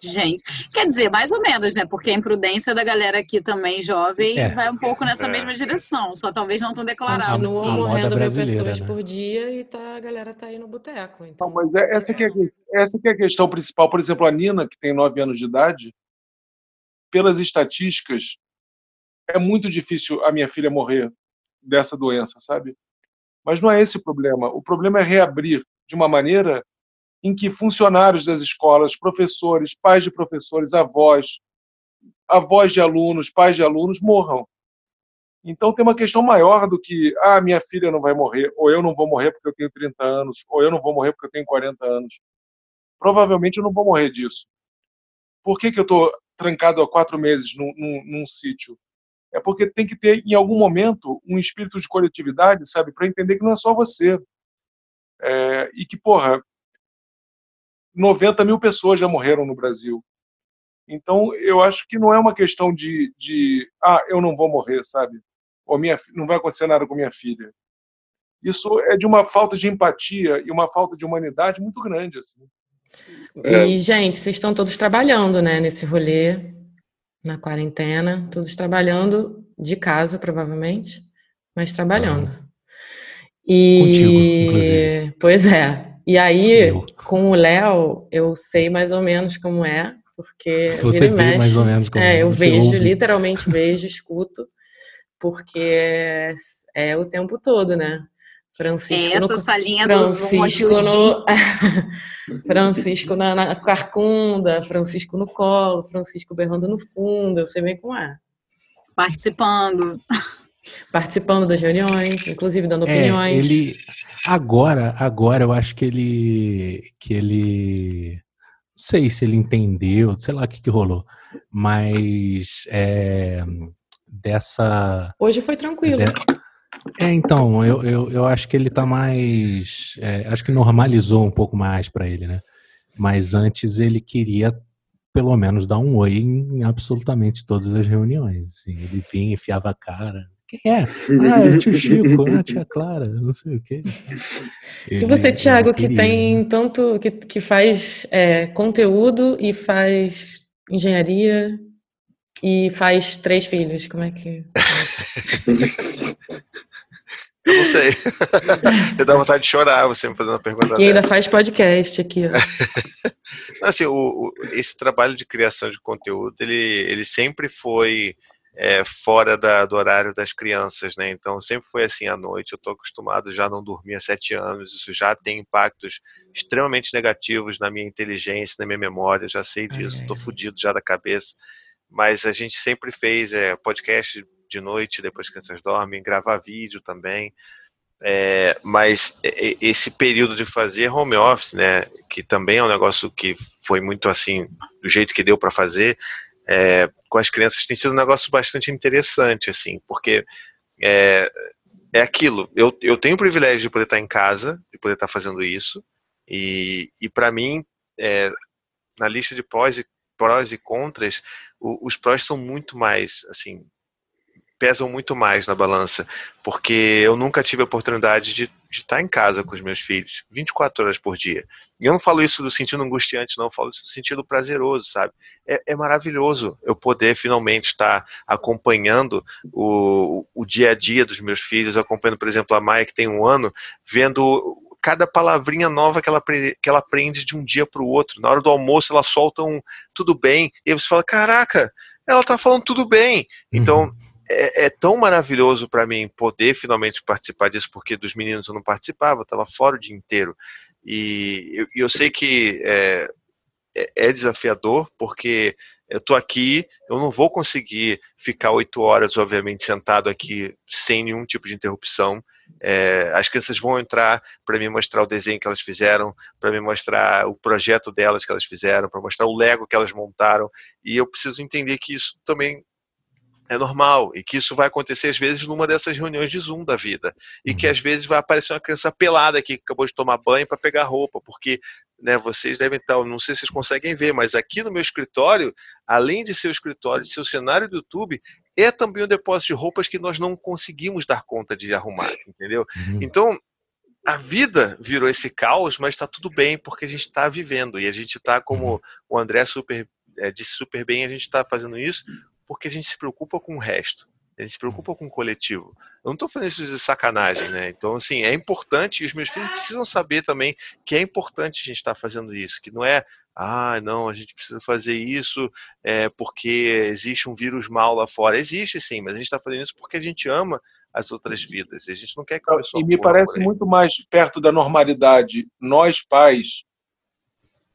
Gente, quer dizer, mais ou menos, né? Porque a imprudência da galera aqui também jovem é. vai um pouco nessa é. mesma direção, só talvez não tão declarado. Continua assim. morrendo mil pessoas né? por dia e tá, a galera tá aí no boteco. Então... Não, mas é, essa, que é, essa que é a questão principal. Por exemplo, a Nina, que tem nove anos de idade, pelas estatísticas, é muito difícil a minha filha morrer dessa doença, sabe? Mas não é esse o problema. O problema é reabrir de uma maneira em que funcionários das escolas, professores, pais de professores, avós, avós de alunos, pais de alunos morram. Então tem uma questão maior do que, ah, minha filha não vai morrer, ou eu não vou morrer porque eu tenho 30 anos, ou eu não vou morrer porque eu tenho 40 anos. Provavelmente eu não vou morrer disso. Por que, que eu estou trancado há quatro meses num, num, num sítio? É porque tem que ter, em algum momento, um espírito de coletividade, sabe, para entender que não é só você. É, e que, porra, 90 mil pessoas já morreram no Brasil. Então, eu acho que não é uma questão de, de ah, eu não vou morrer, sabe? Ou minha, não vai acontecer nada com minha filha. Isso é de uma falta de empatia e uma falta de humanidade muito grande, assim. É. E, gente, vocês estão todos trabalhando, né, nesse rolê, na quarentena, todos trabalhando de casa, provavelmente, mas trabalhando. Ah. E... Contigo, inclusive. Pois é. E aí, eu. com o Léo, eu sei mais ou menos como é, porque. Se você vê mexe, mais ou menos como é. Eu vejo, ouve. literalmente vejo, escuto, porque é, é o tempo todo, né? Francisco Essa no, salinha do Zoom Francisco no, Francisco na, na carcunda, Francisco no colo, Francisco berrando no fundo, eu sei bem como é. participando. Participando das reuniões, inclusive dando É, opiniões. ele agora, agora eu acho que ele que ele não sei se ele entendeu, sei lá o que que rolou, mas é, dessa Hoje foi tranquilo. de- é, então, eu, eu, eu acho que ele tá mais. é, acho que normalizou um pouco mais pra ele, né? Mas antes ele queria, pelo menos, dar um oi em absolutamente todas as reuniões. assim. Ele vinha, enfiava a cara. Quem é? Ah, é o tio Chico, ah, a tia Clara, não sei o quê. E você, Ele- Thiago, ele que tem né? tanto, que, que faz é, conteúdo e faz engenharia e faz três filhos, como é que... Eu não sei. eu dá vontade de chorar você me fazendo uma pergunta E ainda dessa. faz podcast aqui. Assim, o, o- esse trabalho de criação de conteúdo, ele, ele sempre foi é, fora da- do horário das crianças, né? Então, sempre foi assim à noite. Eu estou acostumado já a não dormir há sete anos. Isso já tem impactos extremamente negativos na minha inteligência, na minha memória. Eu já sei disso, estou ai. fudido já da cabeça. Mas a gente sempre fez é, podcast de noite, depois que as crianças dormem, gravar vídeo também. É, mas esse período de fazer home office, né, que também é um negócio que foi muito assim, do jeito que deu para fazer, é, com as crianças tem sido um negócio bastante interessante, assim, porque é, é aquilo, eu, eu tenho o privilégio de poder estar em casa, de poder estar fazendo isso, e, e para mim, é, na lista de prós e, prós e contras, o- os prós são muito mais, assim, pesam muito mais na balança, porque eu nunca tive a oportunidade de, de estar em casa com os meus filhos 24 horas por dia. E eu não falo isso do sentido angustiante, não, eu falo isso do sentido prazeroso, sabe? É, é maravilhoso eu poder finalmente estar acompanhando o, o dia a dia dos meus filhos, acompanhando, por exemplo, a Maia, que tem um ano, vendo cada palavrinha nova que ela, que ela aprende de um dia para o outro. Na hora do almoço, ela solta um tudo bem, e você fala: caraca, ela tá falando tudo bem. Então, Uhum. É, é tão maravilhoso para mim poder finalmente participar disso, porque dos meninos eu não participava, eu estava fora o dia inteiro. E eu, eu sei que é, é- é desafiador, porque eu tô aqui, eu não vou conseguir ficar oito horas, obviamente, sentado aqui sem nenhum tipo de interrupção. É, as crianças vão entrar para me mostrar o desenho que elas fizeram, para me mostrar o projeto delas que elas fizeram, para mostrar o Lego que elas montaram, e eu preciso entender que isso também é normal e que isso vai acontecer às vezes numa dessas reuniões de Zoom da vida e que Uhum. às vezes vai aparecer uma criança pelada aqui que acabou de tomar banho para pegar roupa, porque né, vocês devem estar, não sei se vocês conseguem ver, mas aqui no meu escritório, além de ser o escritório, de ser o cenário do YouTube, é também um depósito de roupas que nós não conseguimos dar conta de arrumar, entendeu? Uhum. Então, a vida virou esse caos, mas está tudo bem porque a gente está vivendo e a gente está, como o André super, eh, disse super bem, a gente está fazendo isso porque a gente se preocupa com o resto, a gente se preocupa com o coletivo. Eu não estou falando isso de sacanagem, né? Então, assim, é importante e os meus filhos precisam saber também que é importante a gente estar fazendo isso, que não é ah, não, a gente precisa fazer isso é, porque existe um vírus mal lá fora. Existe sim, mas a gente está fazendo isso porque a gente ama as outras vidas. A gente não quer que a pessoa E me parece muito mais perto da normalidade nós, pais,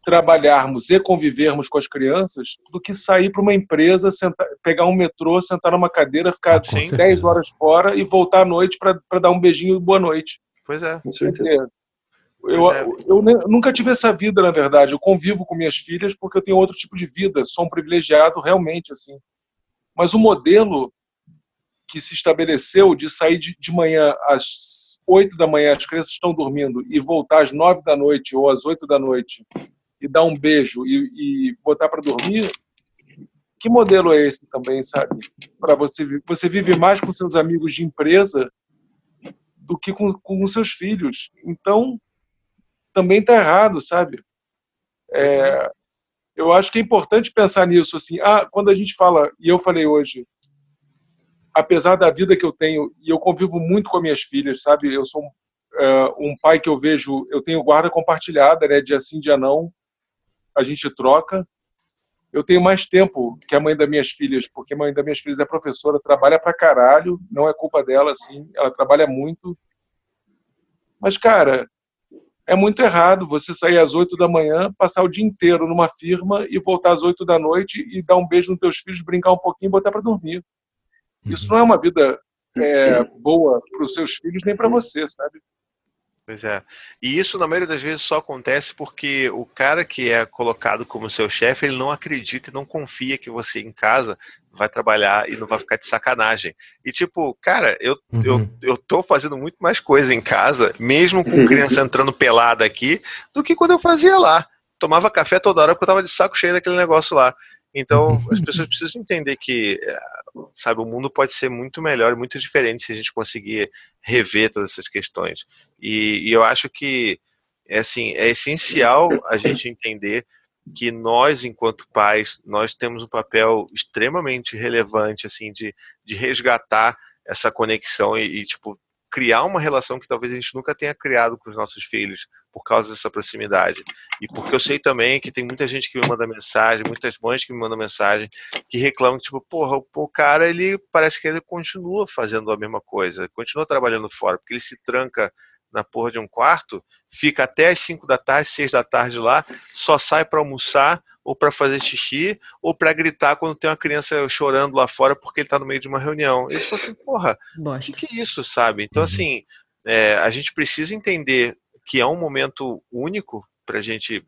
trabalharmos e convivermos com as crianças do que sair para uma empresa, sentar, pegar um metrô, sentar numa cadeira, ficar Ah, com 10 certeza. horas fora e voltar à noite para dar um beijinho e boa noite. Pois é. Com certeza. eu, é. eu nunca tive essa vida, na verdade. Eu convivo com minhas filhas porque eu tenho outro tipo de vida. Sou um privilegiado, realmente, assim. Mas o modelo que se estabeleceu de sair de, de manhã às 8 da manhã, as crianças estão dormindo, e voltar às 9 da noite ou às 8 da noite e dar um beijo e, e botar para dormir, que modelo é esse também, sabe? Para você, você vive mais com seus amigos de empresa do que com, com seus filhos. Então, também está errado, sabe? É, eu acho que é importante pensar nisso, assim, ah, quando a gente fala, e eu falei hoje, apesar da vida que eu tenho, e eu convivo muito com as minhas filhas, sabe? Eu sou um, é, um pai que eu vejo, eu tenho guarda compartilhada, né? Dia sim, dia não, a gente troca. eu tenho mais tempo que a mãe das minhas filhas, porque a mãe das minhas filhas é professora, trabalha pra caralho, não é culpa dela, assim, ela trabalha muito. Mas, cara, é muito errado você sair às oito da manhã, passar o dia inteiro numa firma e voltar às oito da noite e dar um beijo nos teus filhos, brincar um pouquinho e botar para dormir. Isso uhum. não é uma vida é, boa para os seus filhos nem para você, sabe? Pois é. E isso, na maioria das vezes, só acontece porque o cara que é colocado como seu chefe, ele não acredita e não confia que você em casa vai trabalhar e não vai ficar de sacanagem. E tipo, cara, eu, uhum. eu, eu tô fazendo muito mais coisa em casa, mesmo com criança entrando pelada aqui, do que quando eu fazia lá. Tomava café toda hora porque eu tava de saco cheio daquele negócio lá. Então, as pessoas precisam entender que sabe, o mundo pode ser muito melhor, muito diferente se a gente conseguir rever todas essas questões. E, e eu acho que é assim, é essencial a gente entender que nós, enquanto pais, nós temos um papel extremamente relevante, assim, de, de resgatar essa conexão e, e tipo, criar uma relação que talvez a gente nunca tenha criado com os nossos filhos por causa dessa proximidade. E porque eu sei também que tem muita gente que me manda mensagem, muitas mães que me mandam mensagem, que reclamam, tipo, porra, o cara, ele parece que ele continua fazendo a mesma coisa, continua trabalhando fora, porque ele se tranca na porra de um quarto, fica até as 5 da tarde, 6 da tarde lá, só sai para almoçar, ou para fazer xixi, ou para gritar quando tem uma criança chorando lá fora porque ele está no meio de uma reunião. Eles falam assim, porra, o que, que, é isso, sabe? Então, uhum. assim, é, a gente precisa entender que é um momento único para a gente,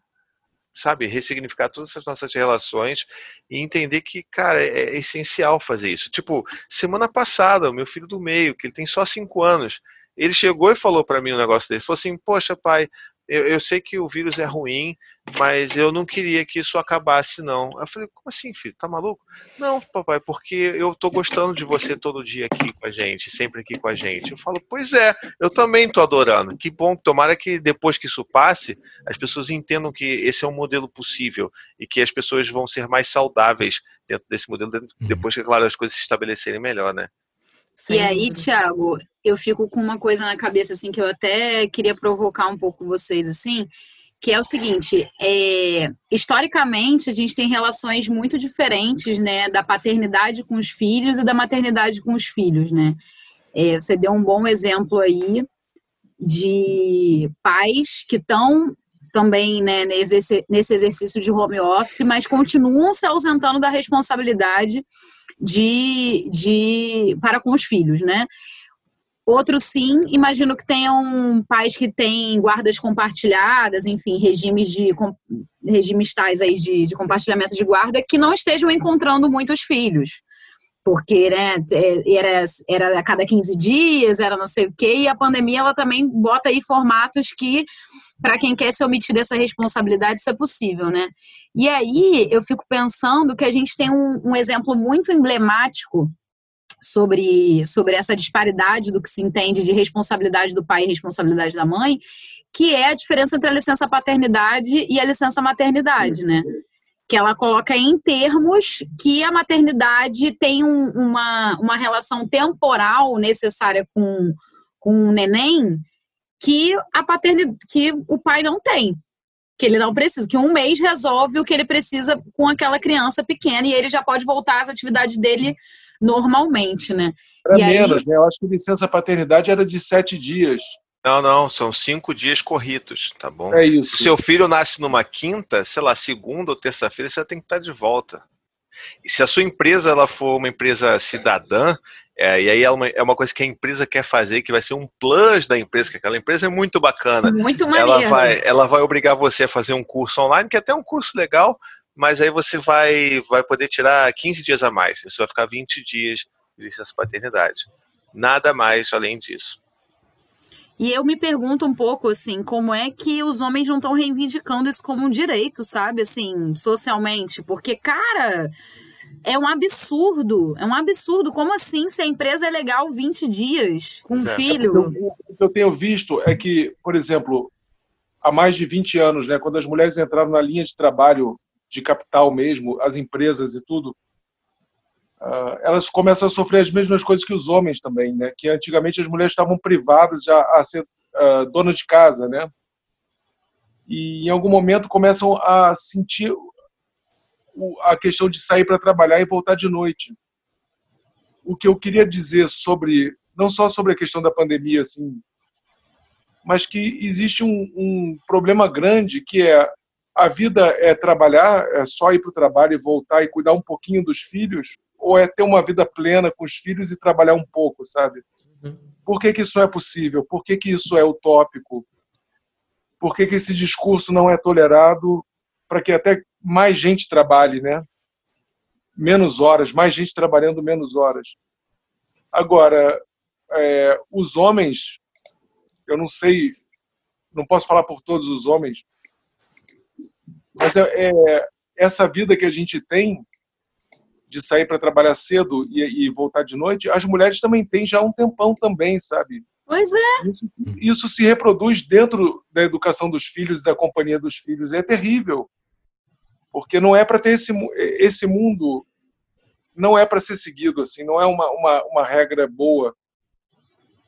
sabe, ressignificar todas as nossas relações e entender que, cara, é, é essencial fazer isso. Tipo, semana passada, o meu filho do meio, que ele tem só cinco anos, ele chegou e falou para mim um negócio desse. Falou assim: Poxa, pai, eu, eu, sei que o vírus é ruim, mas eu não queria que isso acabasse, não. Eu falei, como assim, filho? Tá maluco? Não, papai, porque eu tô gostando de você todo dia aqui com a gente, sempre aqui com a gente. Eu falo, pois é, eu também tô adorando. Que bom, tomara que depois que isso passe, as pessoas entendam que esse é um modelo possível e que as pessoas vão ser mais saudáveis dentro desse modelo, uhum. depois que, claro, as coisas se estabelecerem melhor, né? Sem e aí, Thiago, eu fico com uma coisa na cabeça, assim, que eu até queria provocar um pouco vocês, assim, que é o seguinte, é, historicamente a gente tem relações muito diferentes, né, da paternidade com os filhos e da maternidade com os filhos, né. É, você deu um bom exemplo aí de pais que estão também né, nesse, nesse exercício de home office, mas continuam se ausentando da responsabilidade de, de para com os filhos, né? Outros sim, imagino que tenham pais que têm guardas compartilhadas, enfim, regimes de regimes tais aí de, de compartilhamento de guarda que não estejam encontrando muitos filhos. Porque né, é, era, era a cada 15 dias, era não sei o quê, e a pandemia ela também bota aí formatos que para quem quer se omitir dessa responsabilidade, isso é possível, né? E aí eu fico pensando que a gente tem um, um exemplo muito emblemático sobre, sobre essa disparidade do que se entende de responsabilidade do pai e responsabilidade da mãe, que é a diferença entre a licença paternidade e a licença maternidade, né? Que ela coloca em termos que a maternidade tem um, uma, uma relação temporal necessária com, com o neném que a paternidade, que o pai não tem. Que ele não precisa, que um mês resolve o que ele precisa com aquela criança pequena e ele já pode voltar às atividades dele normalmente, né? Para menos, aí... né? Eu acho que licença paternidade era de sete dias. Não, não, são cinco dias corridos, tá bom? É isso. Se seu filho nasce numa quinta, sei lá, segunda ou terça-feira, você tem que estar de volta. E se a sua empresa ela for uma empresa cidadã, é, e aí é uma, é uma coisa que a empresa quer fazer, que vai ser um plus da empresa, que aquela empresa é muito bacana. Muito maneiro. Ela vai, ela vai obrigar você a fazer um curso online, que é até um curso legal, mas aí você vai, vai poder tirar 15 dias a mais. Você vai ficar 20 dias de licença paternidade. Nada mais além disso. E eu me pergunto um pouco, assim, como é que os homens não estão reivindicando isso como um direito, sabe? Assim, socialmente. Porque, cara, é um absurdo. É um absurdo. Como assim? Se a empresa é legal 20 dias com um é. filho. O que eu tenho visto é que, por exemplo, há mais de 20 anos, né, quando as mulheres entraram na linha de trabalho de capital mesmo, as empresas e tudo, uh, elas começam a sofrer as mesmas coisas que os homens também, né? Que antigamente as mulheres estavam privadas já a ser uh, donas de casa, né? E em algum momento começam a sentir a questão de sair para trabalhar e voltar de noite. O que eu queria dizer sobre, não só sobre a questão da pandemia, assim, mas que existe um, um problema grande que é a vida é trabalhar, é só ir para o trabalho e voltar e cuidar um pouquinho dos filhos, ou é ter uma vida plena com os filhos e trabalhar um pouco, sabe? Uhum. Por que, que isso não é possível? Por que, que isso é utópico? Por que, que esse discurso não é tolerado para que até mais gente trabalhe, né? Menos horas, mais gente trabalhando menos horas. Agora, é, os homens, eu não sei, não posso falar por todos os homens, mas é, é essa vida que a gente tem de sair para trabalhar cedo e, e, voltar de noite, as mulheres também têm já um tempão também, sabe? Pois é. Isso, isso se reproduz dentro da educação dos filhos e da companhia dos filhos. É terrível. Porque não é para ter esse, esse mundo, não é para ser seguido assim, não é uma, uma, uma regra boa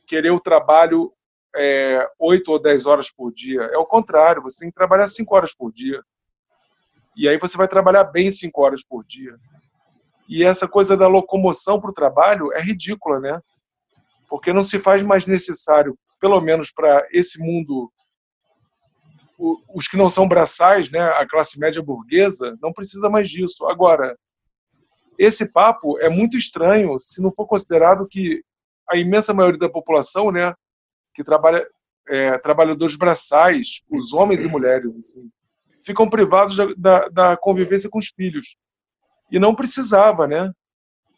querer o trabalho é, 8 ou 10 horas por dia. É o contrário, você tem que trabalhar 5 horas por dia. E aí você vai trabalhar bem 5 horas por dia. E essa coisa da locomoção para o trabalho é ridícula, né? Porque não se faz mais necessário, pelo menos para esse mundo, os que não são braçais, né, a classe média burguesa, não precisa mais disso. Agora, esse papo é muito estranho se não for considerado que a imensa maioria da população, né, que trabalha é, trabalhadores braçais, os homens e mulheres, assim, ficam privados da, da, da convivência com os filhos e não precisava, né?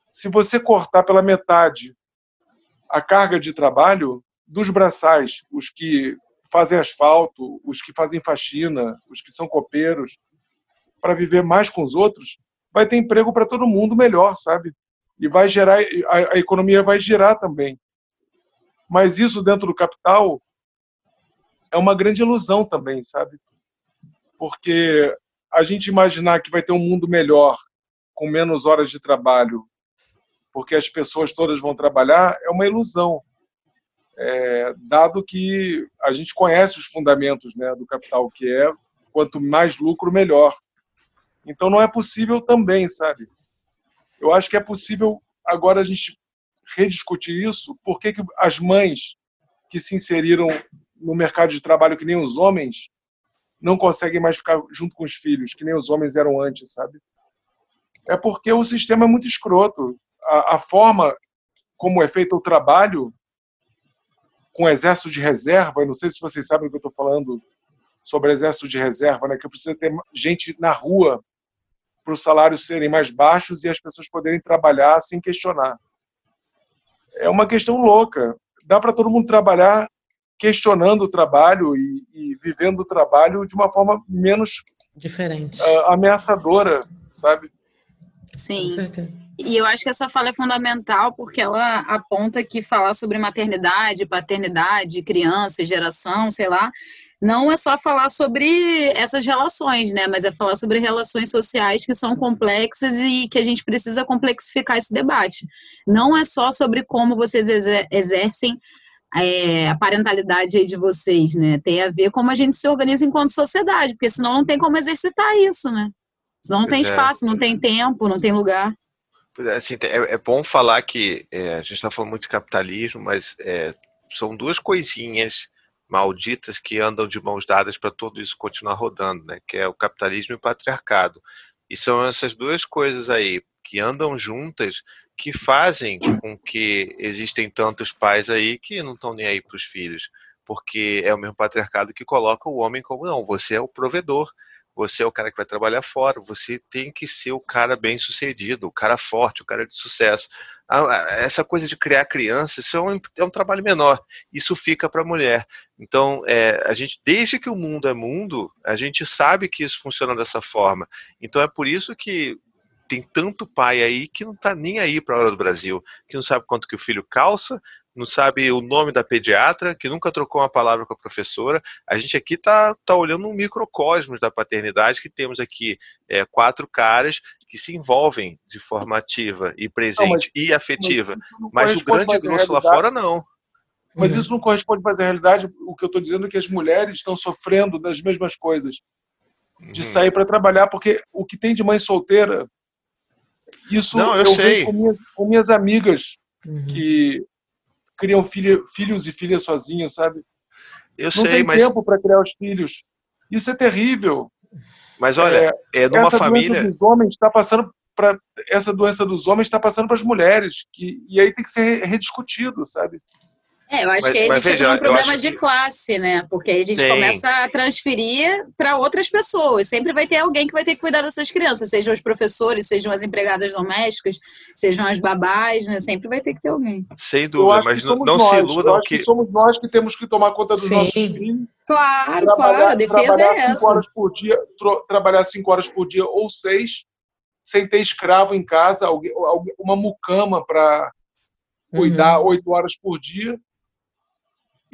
Se você cortar pela metade a carga de trabalho dos braçais, os que fazem asfalto, os que fazem faxina, os que são copeiros, para viver mais com os outros, vai ter emprego para todo mundo melhor, sabe? E vai gerar a, a economia vai girar também. Mas isso dentro do capital é uma grande ilusão também, sabe? Porque a gente imaginar que vai ter um mundo melhor com menos horas de trabalho, porque as pessoas todas vão trabalhar, é uma ilusão. É, dado que a gente conhece os fundamentos né, do capital, que é quanto mais lucro, melhor. Então não é possível também, sabe? Eu acho que é possível agora a gente rediscutir isso. Por que, as mães que se inseriram no mercado de trabalho que nem os homens não conseguem mais ficar junto com os filhos, que nem os homens eram antes, sabe? é porque o sistema é muito escroto. A, a forma como é feito o trabalho com exército de reserva, eu não sei se vocês sabem o que eu estou falando sobre exército de reserva, né, que precisa ter gente na rua para os salários serem mais baixos e as pessoas poderem trabalhar sem questionar. É uma questão louca. Dá para todo mundo trabalhar questionando o trabalho e, e, vivendo o trabalho de uma forma menos diferente, uh, ameaçadora, sabe? Sim. E eu acho que essa fala é fundamental porque ela aponta que falar sobre maternidade, paternidade, criança, geração, sei lá, não é só falar sobre essas relações, né? Mas é falar sobre relações sociais que são complexas e que a gente precisa complexificar esse debate. Não é só sobre como vocês exercem é, a parentalidade de vocês, né? Tem a ver como a gente se organiza enquanto sociedade, porque senão não tem como exercitar isso, né? Não tem é. espaço, não tem tempo, não tem lugar. É, assim, é, é bom falar que é, a gente está falando muito de capitalismo, mas é, são duas coisinhas malditas que andam de mãos dadas para tudo isso continuar rodando, né? Que é o capitalismo e o patriarcado. E são essas duas coisas aí que andam juntas que fazem com que existem tantos pais aí que não estão nem aí para os filhos, porque é o mesmo patriarcado que coloca o homem como não, você é o provedor, você é o cara que vai trabalhar fora, você tem que ser o cara bem sucedido, o cara forte, o cara de sucesso. Essa coisa de criar criança, isso é um, é um trabalho menor, isso fica para a mulher. Então, é, a gente, desde que o mundo é mundo, a gente sabe que isso funciona dessa forma. Então, é por isso que tem tanto pai aí que não está nem aí para a hora do Brasil, que não sabe quanto que o filho calça, não sabe o nome da pediatra, que nunca trocou uma palavra com a professora. A gente aqui está tá olhando um microcosmos da paternidade, que temos aqui é, quatro caras que se envolvem de forma ativa e presente não, mas, e afetiva. Mas, mas o grande grosso lá fora, não. Mas uhum. isso não corresponde mais à realidade. O que eu estou dizendo é que as mulheres estão sofrendo das mesmas coisas. de uhum. sair para trabalhar, porque o que tem de mãe solteira, isso Não, eu, eu sei. Com minhas, com minhas amigas uhum. que criam filho, filhos e filhas sozinhos, sabe? Eu Não sei, tem mas tempo para criar os filhos. Isso é terrível. Mas olha, é, é numa essa família. Doença dos homens está passando para essa doença dos homens está passando para as mulheres que e aí tem que ser rediscutido, sabe? É, eu acho mas, que aí a gente veja, tem um problema de que... classe, né? Porque aí a gente tem. começa a transferir para outras pessoas. Sempre vai ter alguém que vai ter que cuidar dessas crianças, sejam os professores, sejam as empregadas domésticas, sejam as babás, né? Sempre vai ter que ter alguém. Sem dúvida, mas não, não se iludam que... que... somos nós que temos que tomar conta dos Sim. nossos filhos. Claro, claro, a defesa trabalhar é essa. Cinco horas por dia, trabalhar cinco horas por dia ou seis, sem ter escravo em casa, uma mucama para cuidar uhum. oito horas por dia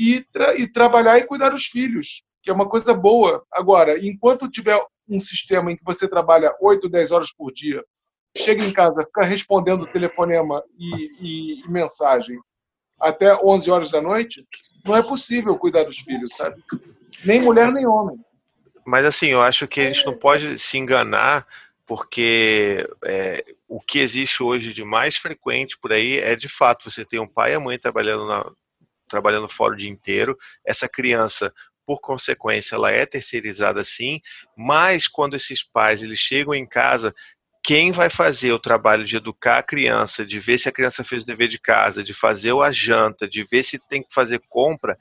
e, tra e trabalhar e cuidar dos filhos, que é uma coisa boa. Agora, enquanto tiver um sistema em que você trabalha 8, 10 horas por dia, chega em casa, fica respondendo telefonema e, e, e, mensagem até 11 horas da noite, não é possível cuidar dos filhos, sabe? Nem mulher, nem homem. Mas assim, eu acho que a gente não pode se enganar, porque é, o que existe hoje de mais frequente por aí é de fato você ter um pai e a mãe trabalhando na, trabalhando fora o dia inteiro. Essa criança, por consequência, ela é terceirizada sim, mas quando esses pais eles chegam em casa, quem vai fazer o trabalho de educar a criança, de ver se a criança fez o dever de casa, de fazer a janta, de ver se tem que fazer compra,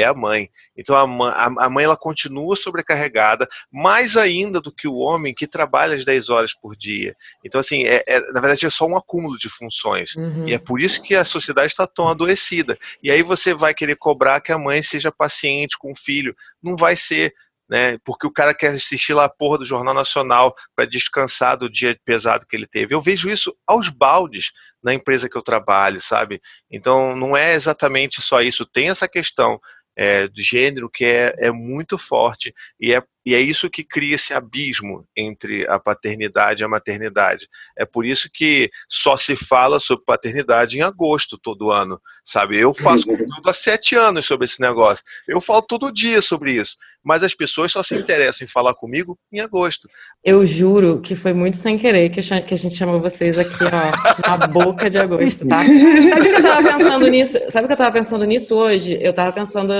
é a mãe. Então a mãe, a mãe ela continua sobrecarregada, mais ainda do que o homem que trabalha as 10 horas por dia. Então, assim, é, é na verdade é só um acúmulo de funções. Uhum. E é por isso que a sociedade está tão adoecida. E aí você vai querer cobrar que a mãe seja paciente com o filho. Não vai ser. Né, porque o cara quer assistir lá a porra do Jornal Nacional para descansar do dia pesado que ele teve. Eu vejo isso aos baldes na empresa que eu trabalho, sabe? Então não é exatamente só isso, tem essa questão é, do gênero que é, é muito forte e é, e é isso que cria esse abismo entre a paternidade e a maternidade. É por isso que só se fala sobre paternidade em agosto todo ano, sabe? Eu faço conteúdo há sete anos sobre esse negócio. Eu falo todo dia sobre isso mas as pessoas só se interessam em falar comigo em agosto. Eu juro que foi muito sem querer que a gente chamou vocês aqui, ó, na boca de agosto, tá? Sabe que eu tava pensando nisso? Sabe que eu tava pensando nisso hoje? Eu tava pensando,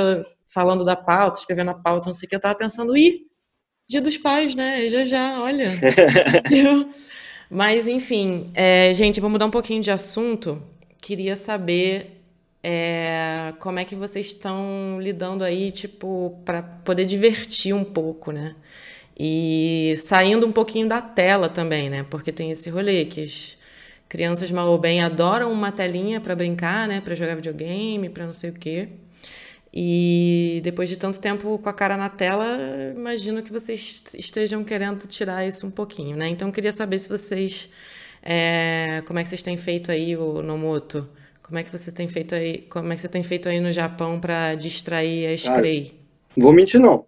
falando da pauta, escrevendo a pauta, não sei o que, eu tava pensando, ih, dia dos pais, né? Já já, olha. Mas, enfim, é, gente, vou mudar um pouquinho de assunto. Queria saber é, como é que vocês estão lidando aí, tipo, para poder divertir um pouco, né? E saindo um pouquinho da tela também, né? Porque tem esse rolê que as crianças mal ou bem adoram uma telinha para brincar, né? Para jogar videogame, para não sei o quê. E depois de tanto tempo com a cara na tela, imagino que vocês estejam querendo tirar isso um pouquinho, né? Então eu queria saber se vocês. É, como é que vocês têm feito aí, o Nomoto? Como é que você tem feito aí? Como é que você tem feito aí no Japão para distrair a Screy? Ah, vou mentir não.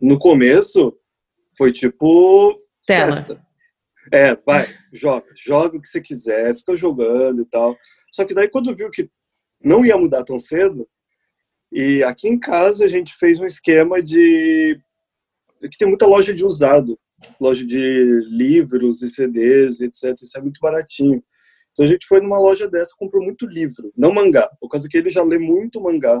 No começo foi tipo tela. Festa. É, vai, joga, joga o que você quiser, fica jogando e tal. Só que daí quando viu que não ia mudar tão cedo, e aqui em casa a gente fez um esquema de que tem muita loja de usado, loja de livros e CDs, etc. Isso é muito baratinho. Então a gente foi numa loja dessa, comprou muito livro, não mangá, por causa que ele já lê muito mangá.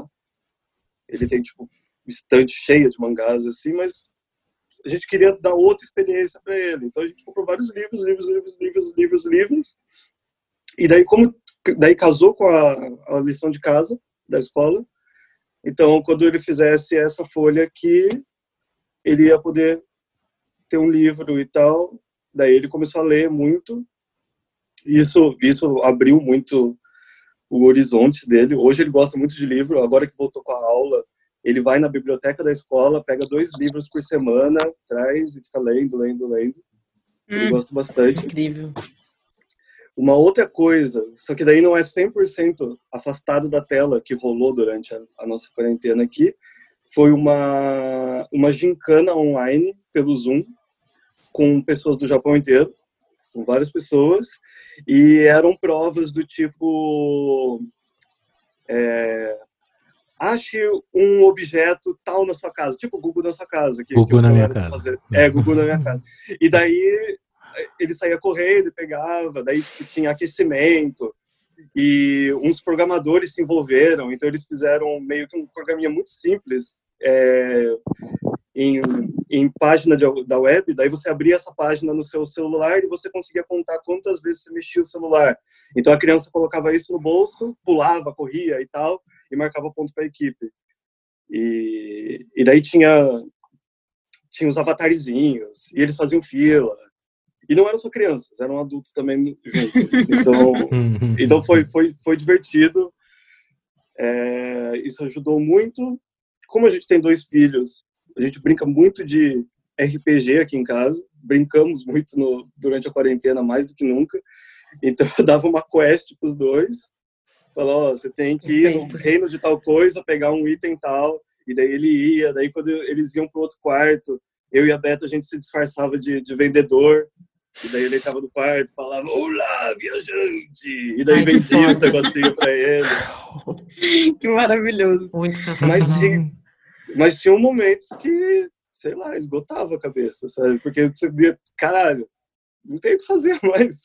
Ele tem tipo estante cheia de mangás assim, mas a gente queria dar outra experiência para ele. Então a gente comprou vários livros, livros, livros, livros, livros, livros. E daí como daí casou com a, a lição de casa da escola. Então quando ele fizesse essa folha aqui, ele ia poder ter um livro e tal. Daí ele começou a ler muito isso, isso abriu muito o horizonte dele. Hoje ele gosta muito de livro, agora que voltou com a aula, ele vai na biblioteca da escola, pega dois livros por semana, traz e fica lendo, lendo, lendo. Ele hum, gosta bastante. Incrível. Uma outra coisa, só que daí não é 100% afastado da tela que rolou durante a, a nossa quarentena aqui, foi uma, uma gincana online pelo Zoom com pessoas do Japão inteiro com várias pessoas, e eram provas do tipo. É, ache um objeto tal na sua casa, tipo Google na sua casa. Que, Google que na minha casa. Fazer. É, Google na minha casa. E daí ele saía correndo e pegava, daí tinha aquecimento e uns programadores se envolveram, então eles fizeram meio que um programinha muito simples é, em, em página de, da web, daí você abria essa página no seu celular e você conseguia contar quantas vezes você mexia o celular. Então a criança colocava isso no bolso, pulava, corria e tal, e marcava ponto para a equipe. E, e daí tinha tinha os avatarzinhos, e eles faziam fila. E não eram só crianças, eram adultos também juntos. Então, então foi, foi, foi divertido. É, isso ajudou muito. Como a gente tem dois filhos, a gente brinca muito de RPG aqui em casa. Brincamos muito no, durante a quarentena, mais do que nunca. Então eu dava uma quest para os dois. Falava, ó, você tem que ir no reino de tal coisa, pegar um item tal. E daí ele ia. Daí quando eles iam para outro quarto, eu e a Beta, a gente se disfarçava de, de vendedor. E daí ele estava no quarto, falava, olá, viajante! E daí Ai, vendia os negocinhos para ele. Que maravilhoso. Muito Mas sensacional. tinha, mas tinha momentos que, sei lá, esgotava a cabeça, sabe? Porque você via, caralho, não tem o que fazer mais.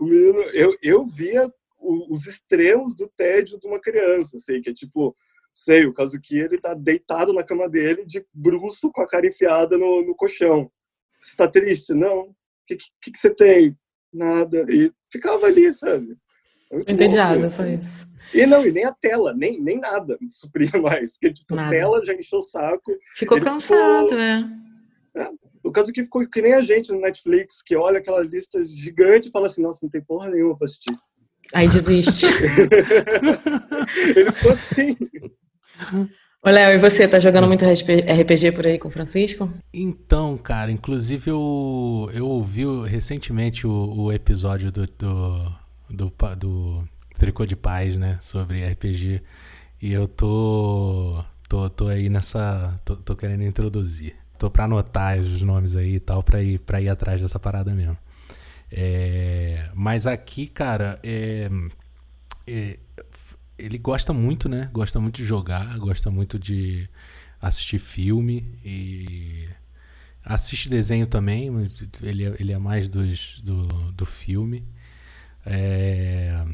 O menino, eu, eu via o- os extremos do tédio de uma criança, assim, que é tipo, sei, o caso que ele tá deitado na cama dele, de bruço, com a cara enfiada no, no colchão. Você tá triste? Não. O que, que, que você tem? Nada. E ficava ali, sabe? É muito Entediada, isso. só isso. E não, e nem a tela, nem, nem nada supria mais. Porque, tipo, Nada. a tela já encheu o saco. Ficou cansado, ficou- né? O caso que ficou que nem a gente no Netflix, que olha aquela lista gigante e fala assim, nossa, não tem porra nenhuma pra assistir. Aí desiste. Ele ficou assim. Ô, Léo, e você, tá jogando muito RPG por aí com o Francisco? Então, cara, inclusive eu, eu ouvi recentemente o, o episódio do, do, do, do Tricô de Paz, né? Sobre RPG. E eu tô, tô, tô aí nessa. Tô, tô querendo introduzir. Tô pra anotar os nomes aí e tal, pra ir, pra ir atrás dessa parada mesmo. É, mas aqui, cara, é, é, ele gosta muito, né? Gosta muito de jogar, gosta muito de assistir filme e assiste desenho também, mas ele é, ele é mais dos, do, do filme. É,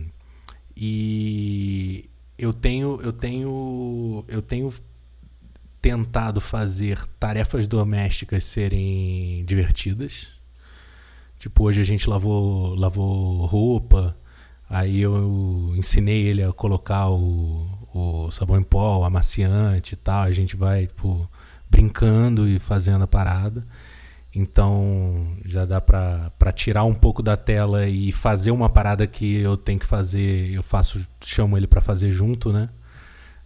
e eu tenho, eu tenho, eu tenho tentado fazer tarefas domésticas serem divertidas. Tipo, hoje a gente lavou, lavou roupa, aí eu ensinei ele a colocar o, o sabão em pó, o amaciante e tal. A gente vai, tipo, brincando e fazendo a parada. Então já dá pra tirar um pouco da tela e fazer uma parada que eu tenho que fazer. Eu faço, chamo ele pra fazer junto, né?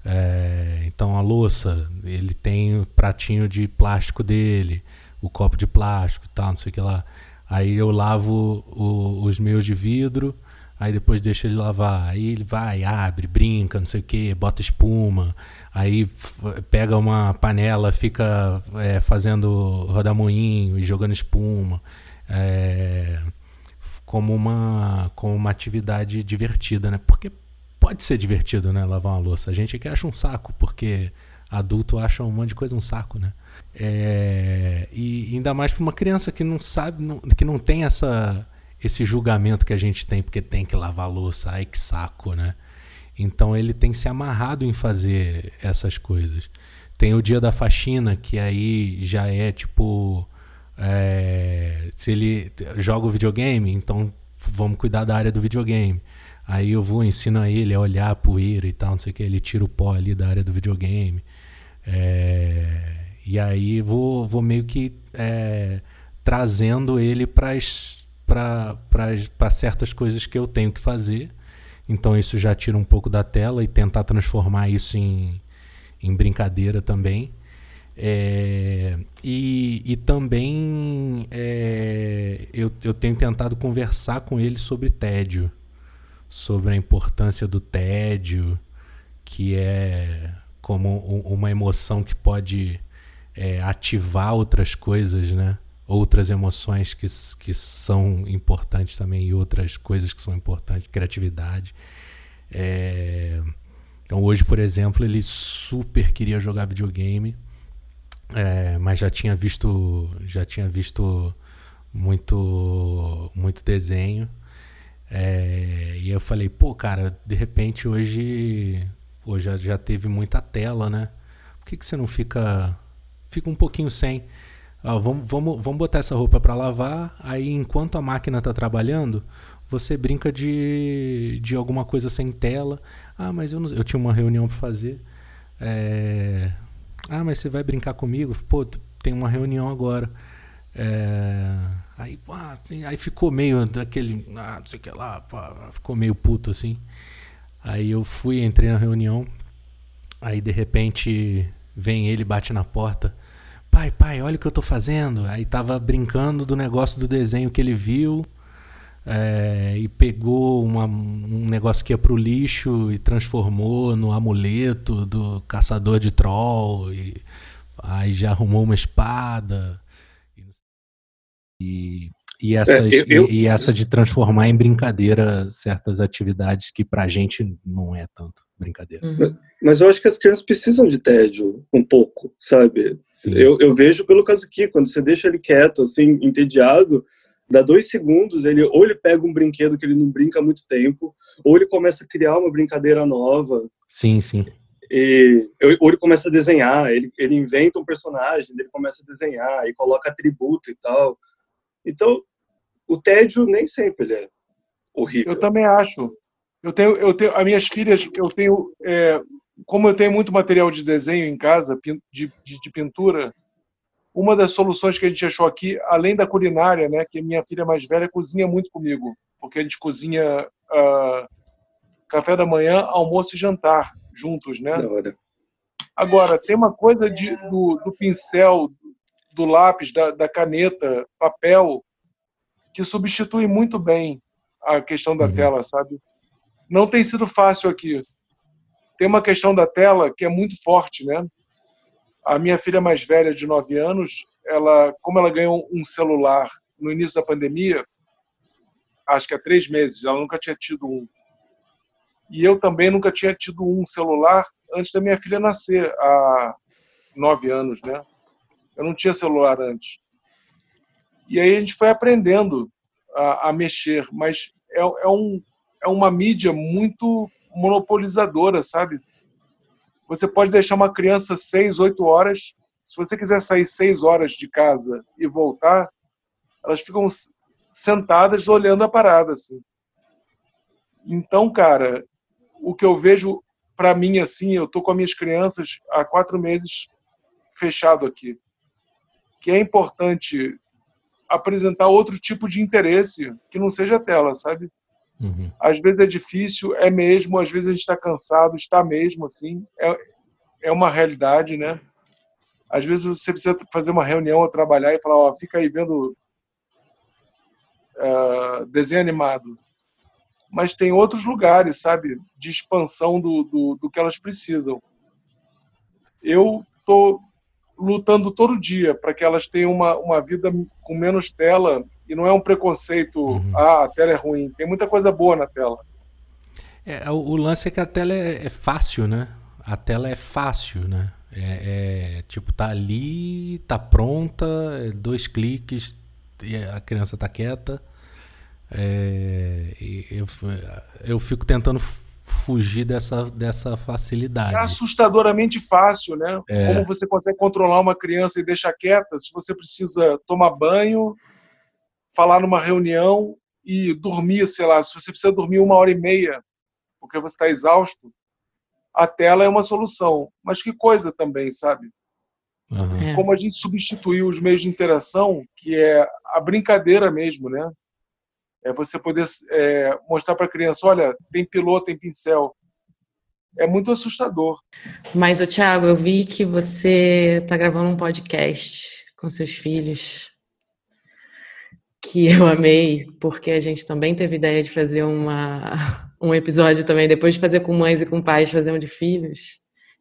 É, então a louça, ele tem o pratinho de plástico dele, o copo de plástico e tal, não sei o que lá. Aí eu lavo o- os meus de vidro, aí depois deixo ele lavar. Aí ele vai, abre, brinca, não sei o que, bota espuma. Aí pega uma panela, fica é, fazendo rodamoinho e jogando espuma. É, como, uma, como uma atividade divertida, né? Porque pode ser divertido, né? Lavar uma louça. A gente é que acha um saco, porque adulto acha um monte de coisa um saco, né? É, e ainda mais para uma criança que não sabe, não- que não tem essa, esse julgamento que a gente tem, porque tem que lavar louça, ai que saco, né? Então ele tem se amarrado em fazer essas coisas. Tem o dia da faxina, que aí já é tipo. é, se ele joga o videogame, então vamos cuidar da área do videogame. Aí eu vou, ensino a ele a olhar a poeira e tal, não sei o que, ele tira o pó ali da área do videogame. É, e aí vou, vou meio que é, trazendo ele para certas coisas que eu tenho que fazer. Então isso já tira um pouco da tela e tentar transformar isso em, em brincadeira também. É, e, e também é, eu, eu tenho tentado conversar com ele sobre tédio, sobre a importância do tédio, que é como uma emoção que pode é, ativar outras coisas, né? Outras emoções que, que são importantes também e outras coisas que são importantes, criatividade. É, Então hoje, por exemplo, ele super queria jogar videogame, é, mas já tinha visto, já tinha visto muito, muito desenho. É, e eu falei, pô, cara, de repente hoje, pô, já, já teve muita tela, né? Por que, que você não fica, fica um pouquinho sem? Ah, vamos, vamos, vamos botar essa roupa para lavar, aí enquanto a máquina tá trabalhando, você brinca de, de alguma coisa sem tela. Ah, mas eu, não, eu tinha uma reunião para fazer. É... Ah, mas você vai brincar comigo? Pô, tem uma reunião agora. É... Aí, ah, assim, aí ficou meio daquele. Ah, não sei o que lá. Pá, ficou meio puto assim. Aí eu fui, entrei na reunião. Aí de repente vem ele, bate na porta. Pai, pai, olha o que eu tô fazendo. Aí tava brincando do negócio do desenho que ele viu é, e pegou uma, um negócio que ia pro lixo e transformou no amuleto do caçador de troll. E, aí já arrumou uma espada. E, e, essas, é, eu, eu... E, e, essa de transformar em brincadeira certas atividades que pra gente não é tanto brincadeira. Uhum. Mas, mas, eu acho que as crianças precisam de tédio um pouco, sabe? Eu, eu vejo pelo caso aqui, quando você deixa ele quieto, assim, entediado, dá dois segundos, ele ou ele pega um brinquedo que ele não brinca há muito tempo, ou ele começa a criar uma brincadeira nova. Sim, sim. E, ou ele começa a desenhar, ele, ele inventa um personagem, ele começa a desenhar e coloca atributo e tal. Então, o tédio nem sempre ele é horrível. Eu também acho. Eu tenho, eu tenho, as minhas filhas, eu tenho, é, como eu tenho muito material de desenho em casa, de, de, de pintura, uma das soluções que a gente achou aqui, além da culinária, né, que minha filha mais velha cozinha muito comigo, porque a gente cozinha uh, café da manhã, almoço e jantar juntos, né? Agora, tem uma coisa de, do, do pincel, do lápis, da, da, caneta, papel, que substitui muito bem a questão da uhum. tela, sabe? Não tem sido fácil aqui. Tem uma questão da tela que é muito forte, né? A minha filha mais velha, de 9 anos, ela, como ela ganhou um celular no início da pandemia, acho que há três meses, ela nunca tinha tido um. E eu também nunca tinha tido um celular antes da minha filha nascer, há nove anos, né? Eu não tinha celular antes. E aí a gente foi aprendendo a, a mexer, mas é, é, um, é uma mídia muito monopolizadora, sabe? Você pode deixar uma criança seis, oito horas. Se você quiser sair seis horas de casa e voltar, elas ficam sentadas olhando a parada. Assim. Então, cara, o que eu vejo para mim assim, eu tô com as minhas crianças há quatro meses fechado aqui, que é importante apresentar outro tipo de interesse que não seja tela, sabe? Uhum. Às vezes é difícil, é mesmo, às vezes a gente está cansado, está mesmo, assim, é, é uma realidade, né? Às vezes você precisa fazer uma reunião ou trabalhar e falar, ó, fica aí vendo uh, desenho animado. Mas tem outros lugares, sabe, de expansão do, do, do que elas precisam. Eu tô lutando todo dia para que elas tenham uma, uma vida com menos tela e não é um preconceito, uhum. ah, a tela é ruim. Tem muita coisa boa na tela. É, o, o lance é que a tela é, é, fácil, né? A tela é fácil, né? É, é tipo, tá ali, tá pronta, é dois cliques a criança tá quieta. É, eu, eu fico tentando fugir dessa, dessa facilidade. É assustadoramente fácil, né? É. Como você consegue controlar uma criança e deixar quieta se você precisa tomar banho, falar numa reunião e dormir, sei lá, se você precisa dormir uma hora e meia porque você está exausto, a tela é uma solução. Mas que coisa também, sabe? Uhum. Como a gente substituiu os meios de interação, que é a brincadeira mesmo, né? É você poder é, mostrar para a criança, olha, tem piloto, tem pincel. É muito assustador. Mas, Thiago, eu vi que você está gravando um podcast com seus filhos que eu amei, porque a gente também teve ideia de fazer uma, um episódio também, depois de fazer com mães e com pais, fazer um de filhos.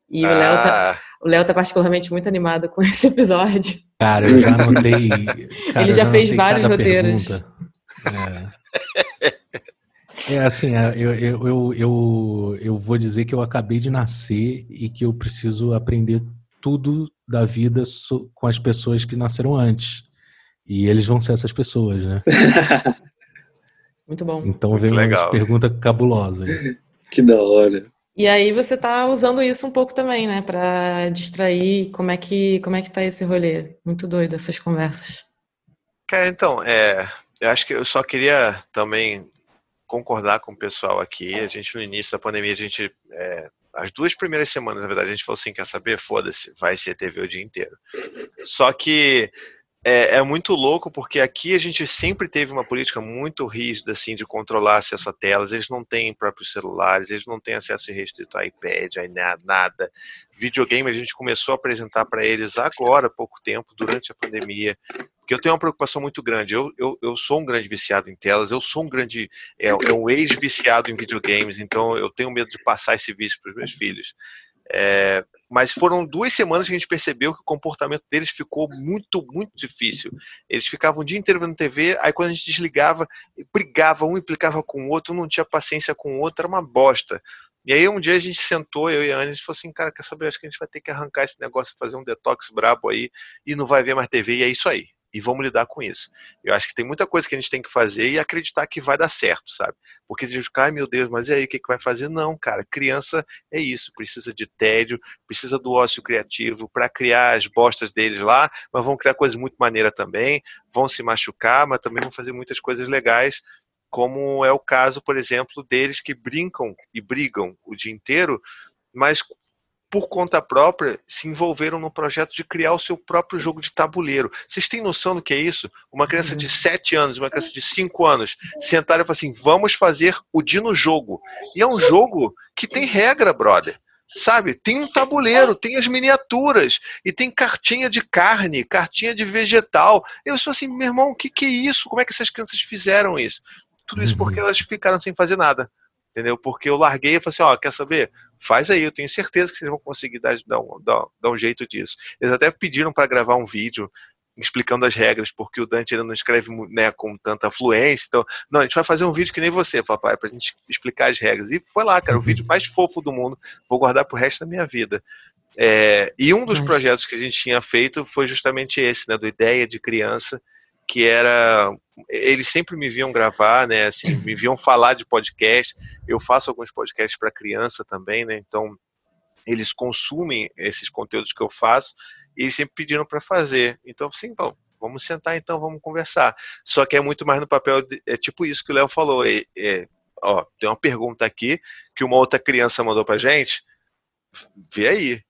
E ah. o Léo tá, o Léo tá particularmente muito animado com esse episódio. Cara, eu já anotei. Cara, Ele já, já fez vários roteiros. É. É assim, é, eu, eu, eu, eu, eu vou dizer que eu acabei de nascer e que eu preciso aprender tudo da vida com as pessoas que nasceram antes. E eles vão ser essas pessoas, né? Muito bom. Então vem uma pergunta cabulosa. Que da hora. E aí você tá usando isso um pouco também, né, para distrair. Como é que como é que tá esse rolê? Muito doido essas conversas. Cara, então, é, eu acho que eu só queria também concordar com o pessoal aqui. A gente no início da pandemia, a gente é, as duas primeiras semanas, na verdade, a gente falou assim, quer saber? Foda-se, vai ser TV o dia inteiro. Só que é, é, muito louco porque aqui a gente sempre teve uma política muito rígida assim de controlar acesso a telas. Eles não têm próprios celulares, eles não têm acesso restrito a iPad, a nada. Videogame a gente começou a apresentar para eles agora, há pouco tempo, durante a pandemia. Porque eu tenho uma preocupação muito grande. Eu, eu, eu sou um grande viciado em telas, eu sou um grande. É, é um ex-viciado em videogames, então eu tenho medo de passar esse vício para os meus filhos. É, mas foram duas semanas que a gente percebeu que o comportamento deles ficou muito, muito difícil. Eles ficavam o dia inteiro vendo TV, aí quando a gente desligava, brigava, um implicava com o outro, um não tinha paciência com o outro, era uma bosta. E aí um dia a gente sentou, eu e a Ana, a gente falou assim, cara, quer saber, acho que a gente vai ter que arrancar esse negócio, fazer um detox brabo aí, e não vai ver mais TV, e é isso aí e vamos lidar com isso. Eu acho que tem muita coisa que a gente tem que fazer e acreditar que vai dar certo, sabe? Porque a gente fica, ai meu Deus, mas e aí o que, que vai fazer? Não, cara, criança é isso, precisa de tédio, precisa do ócio criativo para criar as bostas deles lá, mas vão criar coisas muito maneiras também, vão se machucar, mas também vão fazer muitas coisas legais, como é o caso, por exemplo, deles que brincam e brigam o dia inteiro, mas por conta própria, se envolveram no projeto de criar o seu próprio jogo de tabuleiro. Vocês têm noção do que é isso? Uma criança de 7 uhum. anos, uma criança de 5 anos, sentaram e falaram assim: vamos fazer o Dino Jogo. E é um jogo que tem regra, brother. Sabe? Tem um tabuleiro, tem as miniaturas, e tem cartinha de carne, cartinha de vegetal. Eu sou assim, meu irmão, o que, que é isso? Como é que essas crianças fizeram isso? Tudo isso porque uhum. elas ficaram sem fazer nada entendeu? Porque eu larguei e falei assim, ó, quer saber? Faz aí, eu tenho certeza que vocês vão conseguir dar, dar, um, dar, um jeito disso. Eles até pediram para gravar um vídeo explicando as regras, porque o Dante ainda não escreve né, com tanta fluência. Então, não, a gente vai fazer um vídeo que nem você, papai, para a gente explicar as regras. E foi lá, cara, o vídeo mais fofo do mundo. Vou guardar pro resto da minha vida. É, e um dos Mas... projetos que a gente tinha feito foi justamente esse, né, do Ideia de Criança, que era eles sempre me viam gravar, né? Assim, me viam falar de podcast. Eu faço alguns podcasts para criança também, né? Então eles consumem esses conteúdos que eu faço e eles sempre pediram para fazer. Então, sim, bom, vamos sentar então, vamos conversar. Só que é muito mais no papel, de, é tipo isso que o Léo falou. É, é, ó, tem uma pergunta aqui que uma outra criança mandou para gente. Vê aí,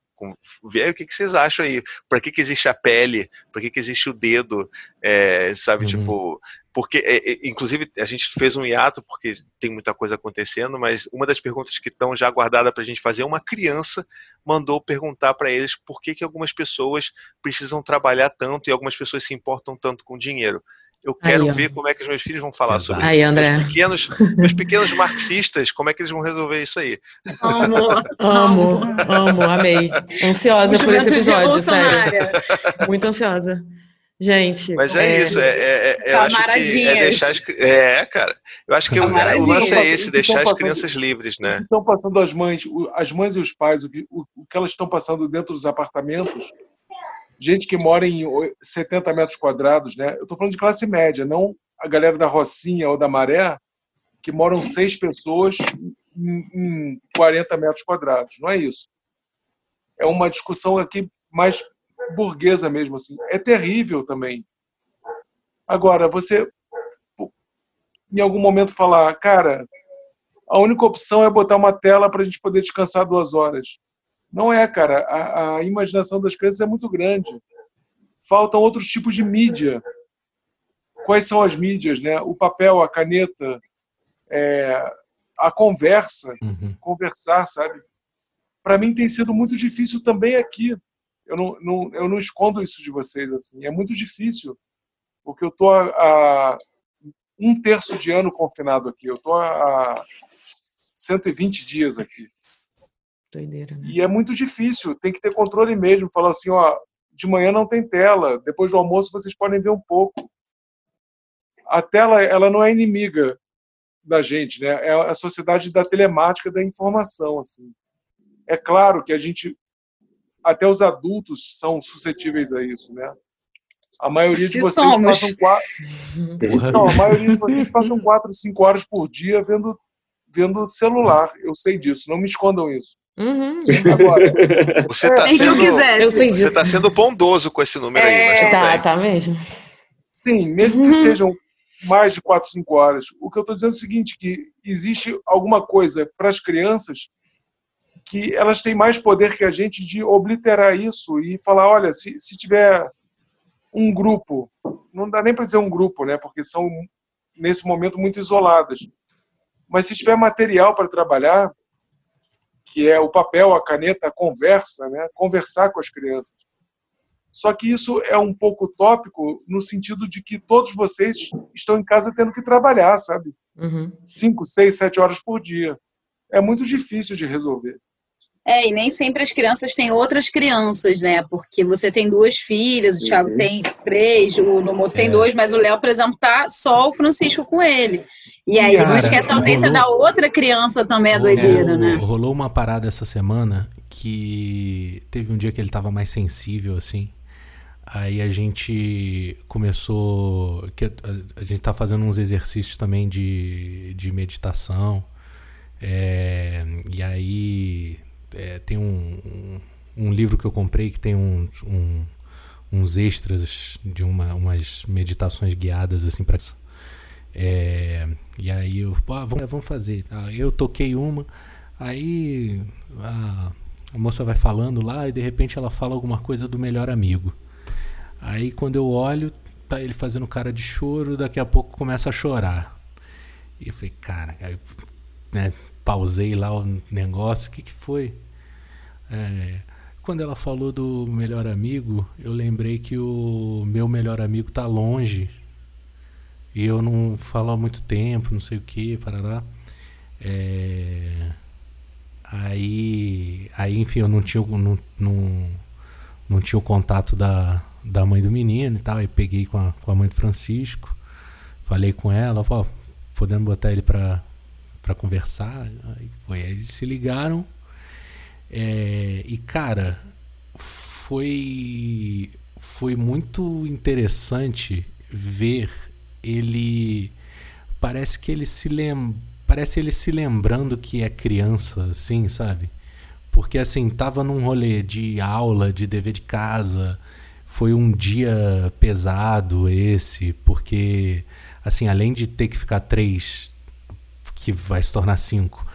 Aí o que, que vocês acham aí. Para que, que existe a pele? Para que, que existe o dedo? É, sabe, uhum. tipo. Porque, é, é, inclusive, a gente fez um hiato porque tem muita coisa acontecendo, mas uma das perguntas que estão já guardadas para a gente fazer, uma criança mandou perguntar para eles por que, que algumas pessoas precisam trabalhar tanto e algumas pessoas se importam tanto com dinheiro. Eu quero aí, ver como é que os meus filhos vão falar sobre aí, isso. André. Meus pequenos, meus pequenos marxistas, como é que eles vão resolver isso aí? Amo, amo, amo, amei. Ansiosa por esse episódio, sério. Muito ansiosa. Gente. Mas é, é isso, é, é, é eu acho que é deixar as, É, cara. Eu acho que o, o lance é esse, deixar as crianças livres, né? Estão passando as mães, as mães e os pais, o que, o, o que elas estão passando dentro dos apartamentos gente que mora em 70 metros quadrados, né? Eu estou falando de classe média, não a galera da Rocinha ou da Maré, que moram seis pessoas em 40 metros quadrados. Não é isso. É uma discussão aqui mais burguesa mesmo, assim. É terrível também. Agora, você em algum momento falar, cara, a única opção é botar uma tela para a gente poder descansar duas horas. Não é, cara. A, a imaginação das crianças é muito grande. Faltam outros tipos de mídia. Quais são as mídias, né? O papel, a caneta, é, a conversa, uhum. conversar, sabe? Para mim tem sido muito difícil também aqui. Eu não, não, eu não escondo isso de vocês assim. É muito difícil porque eu tô a, a um terço de ano confinado aqui. Eu tô a 120 dias aqui. Doideira, né? E é muito difícil, tem que ter controle mesmo. Falar assim, ó, de manhã não tem tela, depois do almoço vocês podem ver um pouco. A tela, ela não é inimiga da gente, né? É a sociedade da telemática, da informação, assim. É claro que a gente, até os adultos são suscetíveis a isso, né? A maioria de vocês somos. passam quatro, não, a maioria de vocês passam quatro, cinco horas por dia vendo vendo celular. Eu sei disso. Não me escondam isso. Uhum. Agora, você está é, sendo, eu sei você tá sendo bondoso com esse número é, aí, mas Tá, bem. tá mesmo. Sim, mesmo que sejam mais de 4, 5 horas. O que eu estou dizendo é o seguinte, que existe alguma coisa para as crianças que elas têm mais poder que a gente de obliterar isso e falar, olha, se, se tiver um grupo, não dá nem para dizer um grupo, né, porque são nesse momento muito isoladas, mas se tiver material para trabalhar, que é o papel, a caneta, a conversa, né, conversar com as crianças. Só que isso é um pouco utópico no sentido de que todos vocês estão em casa tendo que trabalhar, sabe? Uhum. Cinco, seis, sete horas por dia. É muito difícil de resolver. É, e nem sempre as crianças têm outras crianças, né? Porque você tem duas filhas, o Thiago Uhum. tem três, o Nomoto tem É. dois, mas o Léo, por exemplo, tá só o Francisco com ele. E aí não cara, esquece a ausência rolou- da outra criança também, é doideira, né? Rolou uma parada essa semana que teve um dia que ele tava mais sensível, assim. Aí a gente começou. Que a, a gente tá fazendo uns exercícios também de, de meditação. É, e aí é, tem um, um, um livro que eu comprei que tem uns, um, uns extras de uma, umas meditações guiadas assim para é, e aí eu, ah, vamos, vamos fazer. Ah, eu toquei uma, aí a, a moça vai falando lá e de repente ela fala alguma coisa do melhor amigo. Aí quando eu olho, tá ele fazendo cara de choro, daqui a pouco começa a chorar. E eu falei, cara, aí, né, pausei lá o negócio, o que, que foi? É, quando ela falou do melhor amigo, eu lembrei que o meu melhor amigo tá longe. E eu não falo há muito tempo, não sei o que, parará. É, aí, aí, enfim, eu não tinha, não, não, não tinha o contato da, da mãe do menino e tal. Aí peguei com a, com a mãe do Francisco, falei com ela, ó, podemos botar ele pra, pra conversar. Foi, eles se ligaram. É, e cara, foi foi muito interessante ver ele parece que ele se lem, parece ele se lembrando que é criança assim, sabe? Porque assim, tava num rolê de aula, de dever de casa. Foi um dia pesado esse, porque assim, além de ter que ficar três, que vai se tornar cinco,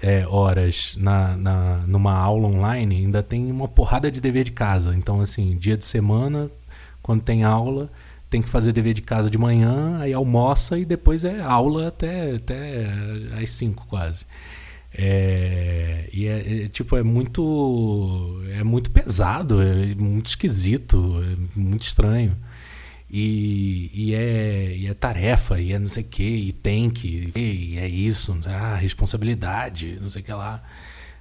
é, horas na, na, numa aula online, ainda tem uma porrada de dever de casa. Então, assim, dia de semana, quando tem aula, tem que fazer dever de casa de manhã, aí almoça e depois é aula até, até às 5 quase. É, e é, é, tipo, é muito. É muito pesado, é muito esquisito, é muito estranho. E, e, é, e é tarefa, e é não sei o que, e tem que, e é isso, sei, ah, responsabilidade, não sei o que lá,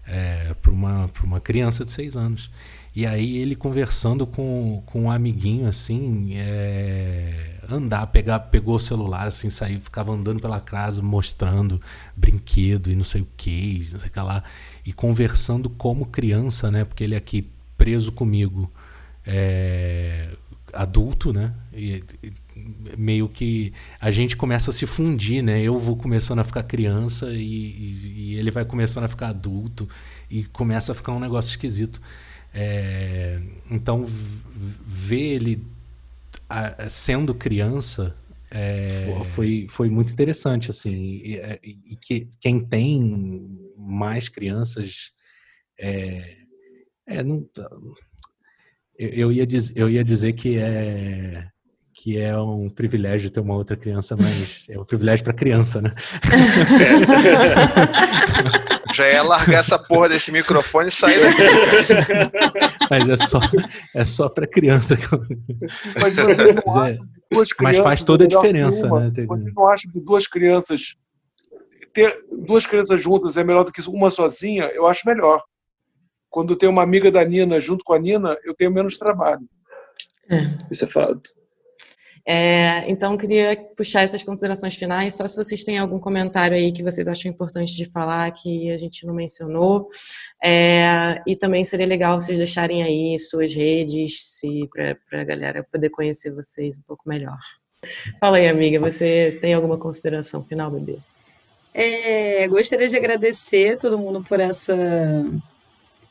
é, para uma, uma criança de seis anos. E aí ele conversando com, com um amiguinho, assim, é, andar, pegar, pegou o celular, assim, saiu, ficava andando pela casa, mostrando brinquedo e não sei o que, não sei o que lá, e conversando como criança, né, porque ele aqui preso comigo, é, adulto, né? E, e, meio que a gente começa a se fundir, né? Eu vou começando a ficar criança e, e, e ele vai começando a ficar adulto e começa a ficar um negócio esquisito. É, então ver ele a, sendo criança é, foi, foi muito interessante assim e, e, que quem tem mais crianças é, é não, eu ia, diz, eu ia dizer que é que é um privilégio ter uma outra criança, mas é um privilégio para criança, né? Já é largar essa porra desse microfone e sair daqui. Mas é só, é só para criança. Que eu... Mas, você não Mas, acha é, que duas mas faz toda é a que diferença, uma? né? Você não acha que duas crianças ter duas crianças juntas é melhor do que uma sozinha? Eu acho melhor. Quando tem uma amiga da Nina junto com a Nina, eu tenho menos trabalho. Isso é fato. É, então, queria puxar essas considerações finais, só se vocês têm algum comentário aí que vocês acham importante de falar, que a gente não mencionou. É, e também seria legal vocês deixarem aí suas redes, para a galera poder conhecer vocês um pouco melhor. Fala aí, amiga, você tem alguma consideração final, bebê? É, gostaria de agradecer todo mundo por essa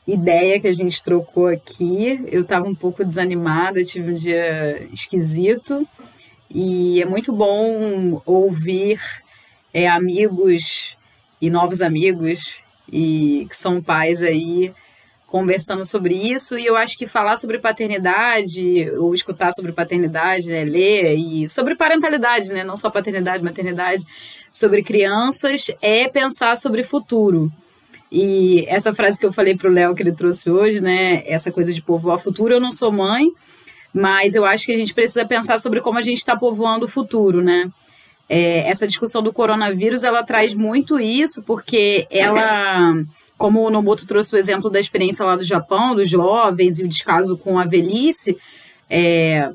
ideia que a gente trocou aqui. Eu estava um pouco desanimada, tive um dia esquisito e é muito bom ouvir é, amigos e novos amigos e que são pais aí conversando sobre isso e eu acho que falar sobre paternidade ou escutar sobre paternidade, né, ler e sobre parentalidade, né, não só paternidade, maternidade, sobre crianças é pensar sobre futuro. E essa frase que eu falei para o Léo que ele trouxe hoje, né, essa coisa de povoar futuro, eu não sou mãe, mas eu acho que a gente precisa pensar sobre como a gente está povoando o futuro, né? É, essa discussão do coronavírus, ela traz muito isso, porque ela como o Nomoto trouxe o exemplo da experiência lá do Japão, dos jovens e o descaso com a velhice, é,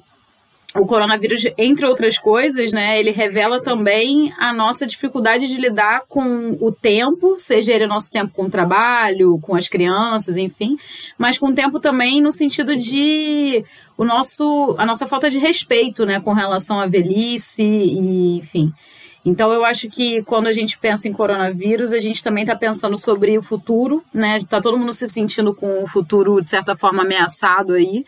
o coronavírus, entre outras coisas, né, ele revela também a nossa dificuldade de lidar com o tempo, seja ele nosso tempo com o trabalho, com as crianças, enfim, mas com o tempo também no sentido de o nosso, a nossa falta de respeito, né, com relação à velhice e, enfim. Então, eu acho que quando a gente pensa em coronavírus, a gente também está pensando sobre o futuro, né? Está todo mundo se sentindo com o futuro, de certa forma, ameaçado aí.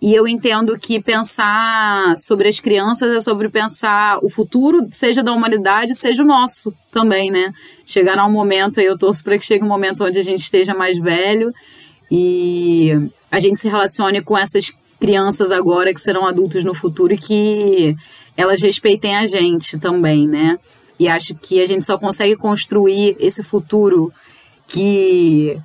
E eu entendo que pensar sobre as crianças é sobre pensar o futuro, seja da humanidade, seja o nosso também, né? Chegará um momento, aí eu torço para que chegue um momento onde a gente esteja mais velho e a gente se relacione com essas crianças agora que serão adultos no futuro e que elas respeitem a gente também, né? E acho que a gente só consegue construir esse futuro que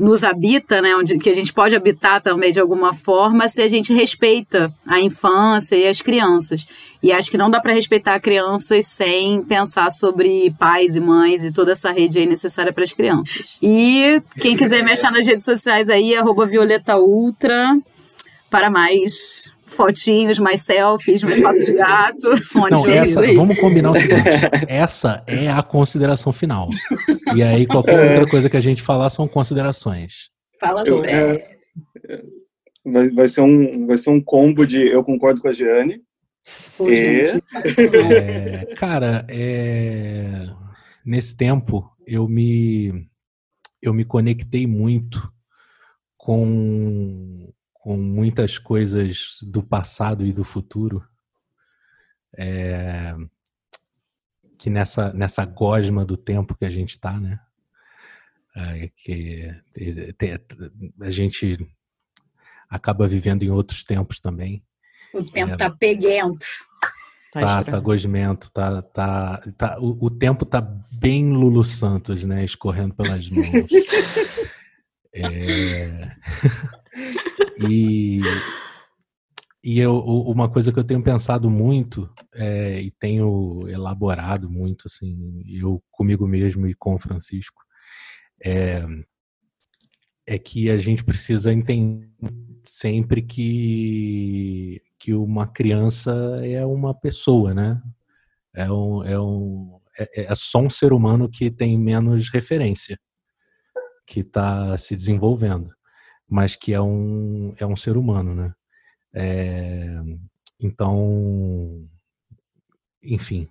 nos habita, né, onde que a gente pode habitar também de alguma forma, se a gente respeita a infância e as crianças. E acho que não dá para respeitar crianças sem pensar sobre pais e mães e toda essa rede aí necessária para as crianças. E quem quiser me achar nas redes sociais aí, arroba Violeta Ultra, para mais fotinhos, mais selfies, mais fotos de gato, fone Não, de essa, vamos combinar o seguinte: essa é a consideração final. E aí, qualquer outra coisa que a gente falar são considerações. Fala Eu- sério. Vai, vai, ser um, vai ser um combo de eu concordo com a Giane. Pô, e- gente, É, cara, é, nesse tempo eu me eu me conectei muito com, com muitas coisas do passado e do futuro. É, que nessa, nessa gosma do tempo que a gente está, né? É, que a gente acaba vivendo em outros tempos também. o tempo tá peguento. Tá, Tá, tá gosmento, tá, tá, tá o, o tempo tá bem Lulu Santos, né, escorrendo pelas mãos. É, e e eu, uma coisa que eu tenho pensado muito é, e tenho elaborado muito, assim, eu comigo mesmo e com o Francisco, é, é que a gente precisa entender sempre que, que uma criança é uma pessoa, né? É, um, é, um, é, é só um ser humano que tem menos referência, que está se desenvolvendo, mas que é um, é um ser humano, né? É, então, enfim,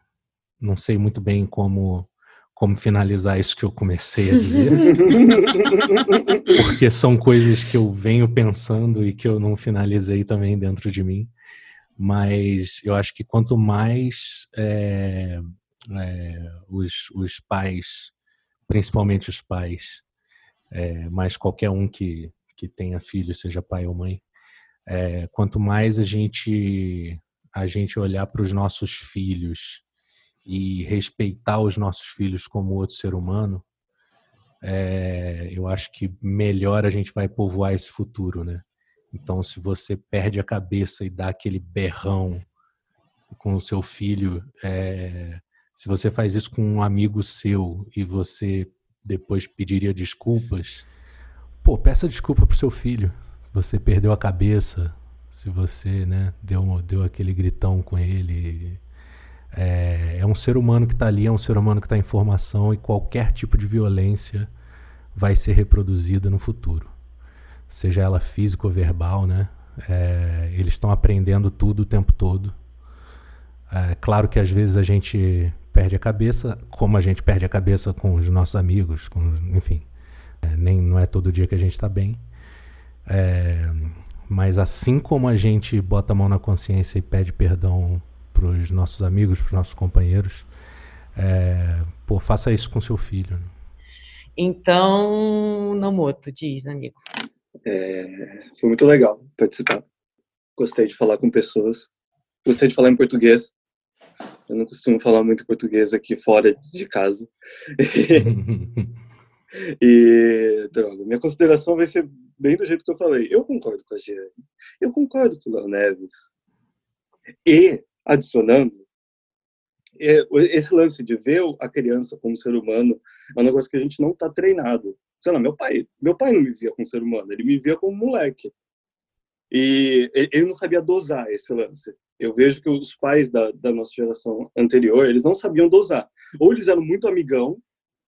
não sei muito bem como, como finalizar isso que eu comecei a dizer porque são coisas que eu venho pensando e que eu não finalizei também dentro de mim. Mas eu acho que quanto mais é, é, os, os pais, principalmente os pais, é, mas qualquer um que, que tenha filho, seja pai ou mãe, é, quanto mais a gente a gente olhar para os nossos filhos e respeitar os nossos filhos como outro ser humano, é, eu acho que melhor a gente vai povoar esse futuro, né? Então, se você perde a cabeça e dá aquele berrão com o seu filho, é, se você faz isso com um amigo seu e você depois pediria desculpas, pô, peça desculpa pro seu filho. Você perdeu a cabeça, se você né, deu, deu aquele gritão com ele. É, é um ser humano que está ali, é um ser humano que está em formação e qualquer tipo de violência vai ser reproduzida no futuro. Seja ela física ou verbal, né? É, eles estão aprendendo tudo o tempo todo. É claro que às vezes a gente perde a cabeça, como a gente perde a cabeça com os nossos amigos, com, enfim. É, nem não é todo dia que a gente está bem. É, mas assim como a gente bota a mão na consciência e pede perdão para os nossos amigos, para os nossos companheiros, é, pô, faça isso com seu filho. Né? Então, Nomoto, diz, amigo. É, foi muito legal participar. Gostei de falar com pessoas. Gostei de falar em português. Eu não costumo falar muito português aqui fora de casa. e, droga, minha consideração vai ser bem do jeito que eu falei. Eu concordo com a Giane. Eu concordo com o Léo Neves. E, adicionando, é, esse lance de ver a criança como ser humano é um negócio que a gente não está treinado. Sei lá, meu pai, meu pai não me via como ser humano, ele me via como moleque. E ele não sabia dosar esse lance. Eu vejo que os pais da, da nossa geração anterior, eles não sabiam dosar. Ou eles eram muito amigão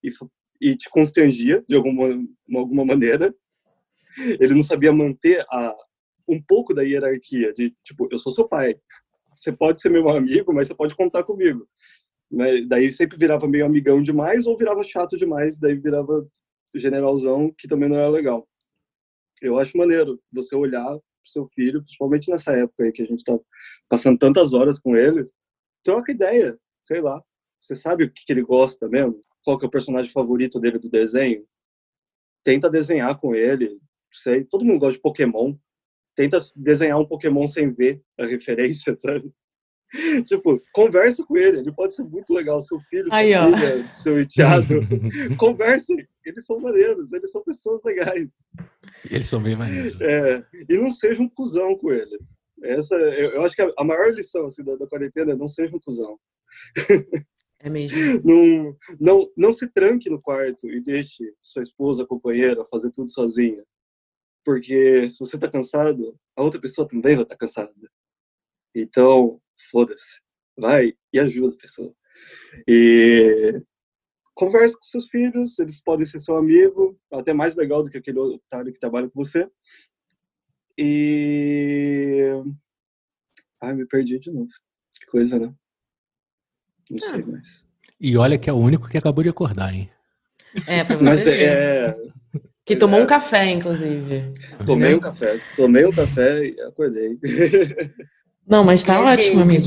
e, e te constrangia de alguma, alguma maneira. Ele não sabia manter a, um pouco da hierarquia de, tipo, eu sou seu pai, você pode ser meu amigo, mas você pode contar comigo. Mas daí sempre virava meio amigão demais ou virava chato demais, daí virava generalzão, que também não era legal. Eu acho maneiro você olhar pro seu filho, principalmente nessa época aí que a gente tá passando tantas horas com eles, troca ideia, sei lá. Você sabe o que, que ele gosta mesmo? Qual que é o personagem favorito dele do desenho? Tenta desenhar com ele, sei. Todo mundo gosta de Pokémon tenta desenhar um Pokémon sem ver a referência, sabe? tipo, conversa com ele, ele pode ser muito legal, seu filho, sua Aí, filha, seu enteado. Conversem, eles são maneiros, eles são pessoas legais. Eles são bem maneiros. É, e não seja um cuzão com ele. Essa, eu, eu acho que a, a maior lição assim, da, da, quarentena é não seja um cuzão. É mesmo. não, não, não se tranque no quarto e deixe sua esposa, companheira, fazer tudo sozinha. Porque se você tá cansado, a outra pessoa também vai estar tá cansada. Então, foda-se. Vai e ajuda a pessoa. E converse com seus filhos, eles podem ser seu amigo, até mais legal do que aquele otário que trabalha com você. E. Ai, me perdi de novo. Que coisa, né? Não ah. sei mais. E olha que é o único que acabou de acordar, hein? É, pra você Mas ver. é, que tomou é. um café, inclusive. Tomei um café. Tomei um café e acordei. Não, mas tá e ótimo, amigo.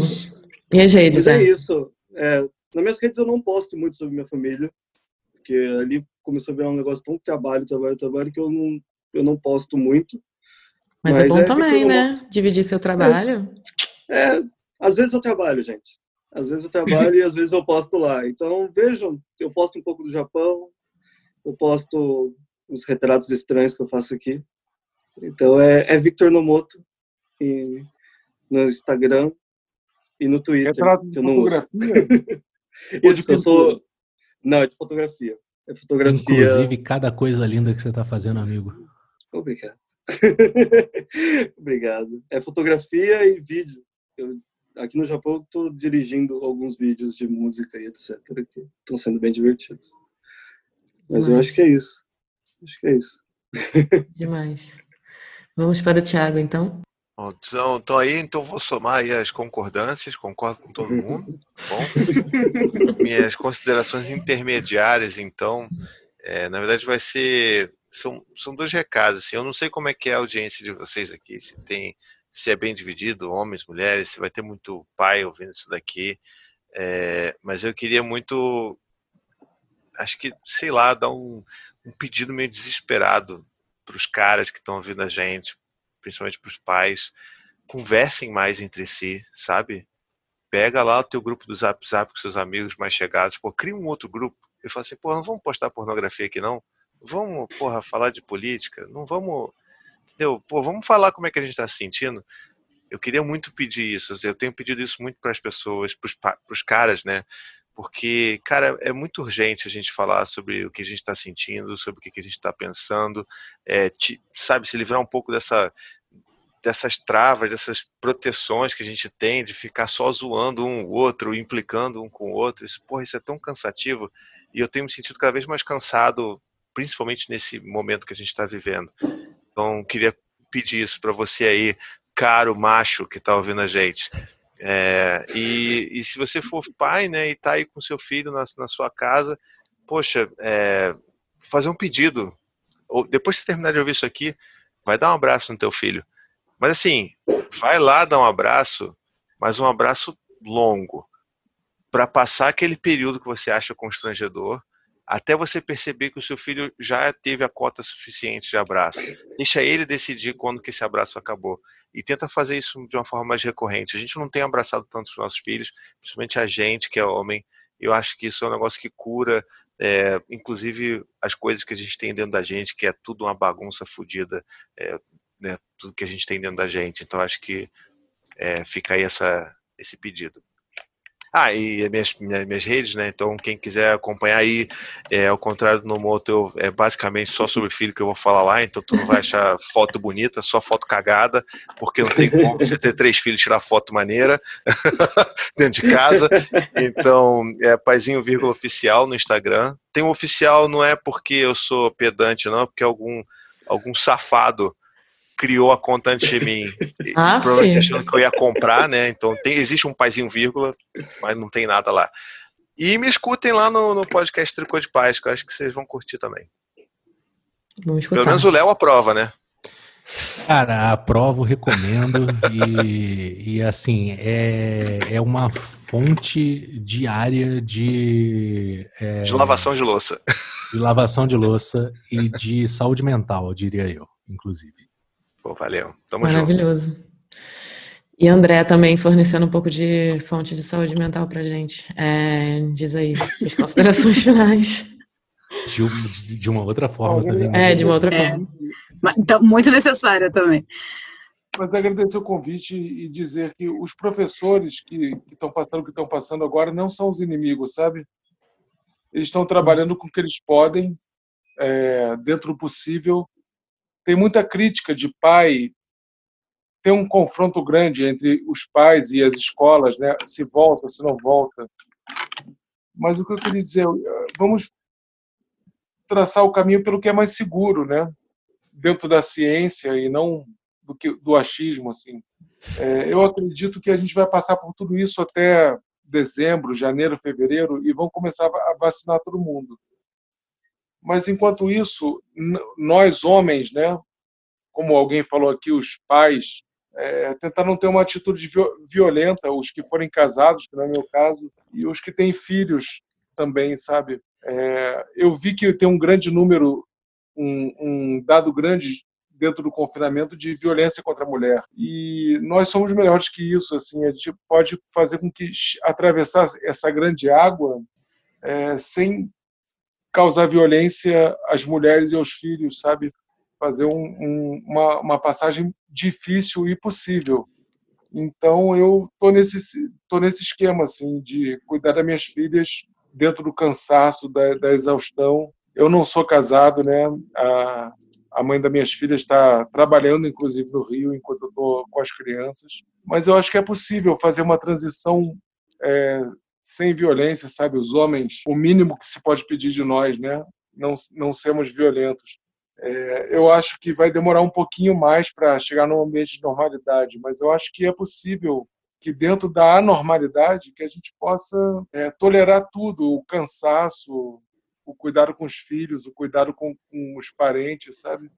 E as redes, mas é? é isso. É, nas minhas redes eu não posto muito sobre minha família, porque ali começou a virar um negócio tão trabalho, trabalho, trabalho, que eu não, eu não posto muito. Mas, é mas é bom é também, né? Dividir seu trabalho. É, é, às vezes eu trabalho, gente. Às vezes eu trabalho e às vezes eu posto lá. Então, vejam, eu posto um pouco do Japão, eu posto os retratos estranhos que eu faço aqui. Então é, é Victor Nomoto e, no Instagram e no Twitter. Retrato que eu não fotografia? Isso, eu sou... Não, é de fotografia. É fotografia. Inclusive, cada coisa linda que você está fazendo, amigo. Obrigado. Obrigado. É fotografia e vídeo. Eu, aqui no Japão, estou dirigindo alguns vídeos de música e etc. que estão sendo bem divertidos. Mas eu acho que é isso. Acho que é isso. Demais. Vamos para o Thiago, então. Bom, então, então aí, então vou somar aí as concordâncias, concordo com todo mundo. Bom, minhas considerações intermediárias, então, é, na verdade vai ser são, são dois recados. Assim, eu não sei como é que é a audiência de vocês aqui, se tem se é bem dividido, homens, mulheres, se vai ter muito pai ouvindo isso daqui. É, mas eu queria muito, acho que, sei lá, dar um, um pedido meio desesperado para os caras que estão ouvindo a gente, principalmente para os pais, conversem mais entre si, sabe? Pega lá o teu grupo do Zap Zap com seus amigos mais chegados, pô, cria um outro grupo e fala assim, pô, não vamos postar pornografia aqui não? Vamos, porra, falar de política? Não vamos, entendeu? Pô, vamos falar como é que a gente está se sentindo? Eu queria muito pedir isso, eu tenho pedido isso muito para as pessoas, para os caras, né? porque, cara, é muito urgente a gente falar sobre o que a gente está sentindo, sobre o que a gente está pensando, é, te, sabe, se livrar um pouco dessa dessas travas, dessas proteções que a gente tem de ficar só zoando um o outro, implicando um com o outro. Isso, porra, isso é tão cansativo. E eu tenho me sentido cada vez mais cansado, principalmente nesse momento que a gente está vivendo. Então, queria pedir isso para você aí, caro macho que está ouvindo a gente. É, e, e, se você for pai, né, e está aí com seu filho na, na sua casa, poxa, é, fazer um pedido. Ou, depois que você terminar de ouvir isso aqui, vai dar um abraço no teu filho. Mas assim, vai lá dar um abraço, mas um abraço longo, para passar aquele período que você acha constrangedor, até você perceber que o seu filho já teve a cota suficiente de abraço. Deixa ele decidir quando que esse abraço acabou. E tenta fazer isso de uma forma mais recorrente. A gente não tem abraçado tanto os nossos filhos, principalmente a gente que é homem. Eu acho que isso é um negócio que cura, é, inclusive as coisas que a gente tem dentro da gente, que é tudo uma bagunça fodida, é, né, tudo que a gente tem dentro da gente. Então acho que é, fica aí essa, esse pedido. Ah, e minhas, minhas, redes, né? Então, quem quiser acompanhar aí, é, ao contrário do Nomoto, eu, é basicamente só sobre filho que eu vou falar lá, então tu não vai achar foto bonita, só foto cagada, porque não tem como você ter três filhos tirar foto maneira dentro de casa. Então, é paizinho vírgula oficial no Instagram. Tem um oficial, não é porque eu sou pedante, não, é porque algum, algum safado criou a conta antes de mim, ah, provavelmente achando que eu ia comprar, né? Então tem, existe um paizinho vírgula, mas não tem nada lá. E me escutem lá no, no podcast Tricô de Paz, que eu acho que vocês vão curtir também. Vamos Pelo menos o Léo aprova, né? Cara, aprovo, recomendo e, e assim, é, é uma fonte diária de... É, de lavação de louça. De lavação de louça e de saúde mental, diria eu, inclusive. Pô, valeu. Tamo Maravilhoso. junto. E André também fornecendo um pouco de fonte de saúde mental pra gente. É, diz aí, as considerações finais. De, de, uma outra forma também. É, de uma outra é, forma. Então, muito necessária também. Mas agradecer o convite e dizer que os professores que estão passando o que estão passando agora não são os inimigos, sabe? Eles estão trabalhando com o que eles podem, é, dentro do possível, tem muita crítica de pai, tem um confronto grande entre os pais e as escolas, né? Se volta, se não volta. Mas o que eu queria dizer, vamos traçar o caminho pelo que é mais seguro, né? Dentro da ciência e não do que do achismo, assim. É, eu acredito que a gente vai passar por tudo isso até dezembro, janeiro, fevereiro e vão começar a vacinar todo mundo. Mas enquanto isso, nós homens, né, como alguém falou aqui, os pais, é, tentar não ter uma atitude violenta, os que forem casados, que não é meu caso, e os que têm filhos também, sabe? É, eu vi que tem um grande número, um, um dado grande dentro do confinamento de violência contra a mulher. E nós somos melhores que isso, assim, a gente pode fazer com que atravessar essa grande água é, sem causar violência às mulheres e aos filhos, sabe? Fazer um, um, uma, uma passagem difícil e possível. Então eu tô nesse tô nesse esquema assim de cuidar das minhas filhas dentro do cansaço, da, da exaustão. Eu não sou casado, né? A, a mãe das minhas filhas está trabalhando, inclusive no Rio, enquanto eu estou com as crianças. Mas eu acho que é possível fazer uma transição é, sem violência, sabe? Os homens, o mínimo que se pode pedir de nós, né? Não, não sermos violentos. É, eu acho que vai demorar um pouquinho mais para chegar num ambiente de normalidade, mas eu acho que é possível que dentro da anormalidade que a gente possa é, tolerar tudo, o cansaço, o cuidado com os filhos, o cuidado com, com os parentes, sabe?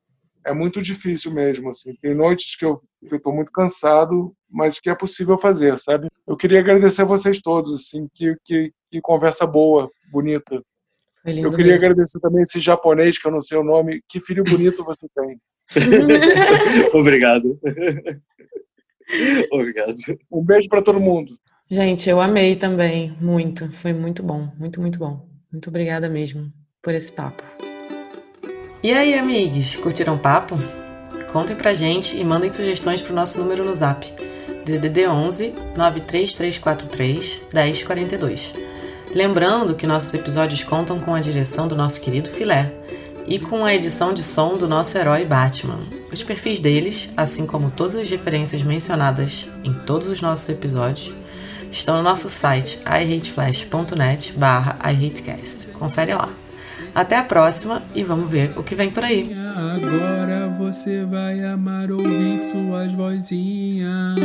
é muito difícil mesmo, assim. Tem noites que eu estou muito cansado, mas que é possível fazer, sabe? Eu queria agradecer a vocês todos, assim, que, que, que conversa boa, bonita. Eu queria mesmo. agradecer também esse japonês, que eu não sei o nome. Que filho bonito você tem. Obrigado. Obrigado. Um beijo para todo mundo. Gente, eu amei também, muito. Foi muito bom, muito, muito bom. Muito obrigada mesmo por esse papo. E aí, amigos, curtiram o papo? Contem pra gente e mandem sugestões pro nosso número no zap. DDD 11 93343 1042. Lembrando que nossos episódios contam com a direção do nosso querido Filé. e com a edição de som do nosso herói Batman. Os perfis deles, assim como todas as referências mencionadas em todos os nossos episódios, estão no nosso site ihateflash.net barra ihatecast. Confere lá. Até a próxima e vamos ver o que vem por aí. Agora você vai amar ouvir suas vozinhas.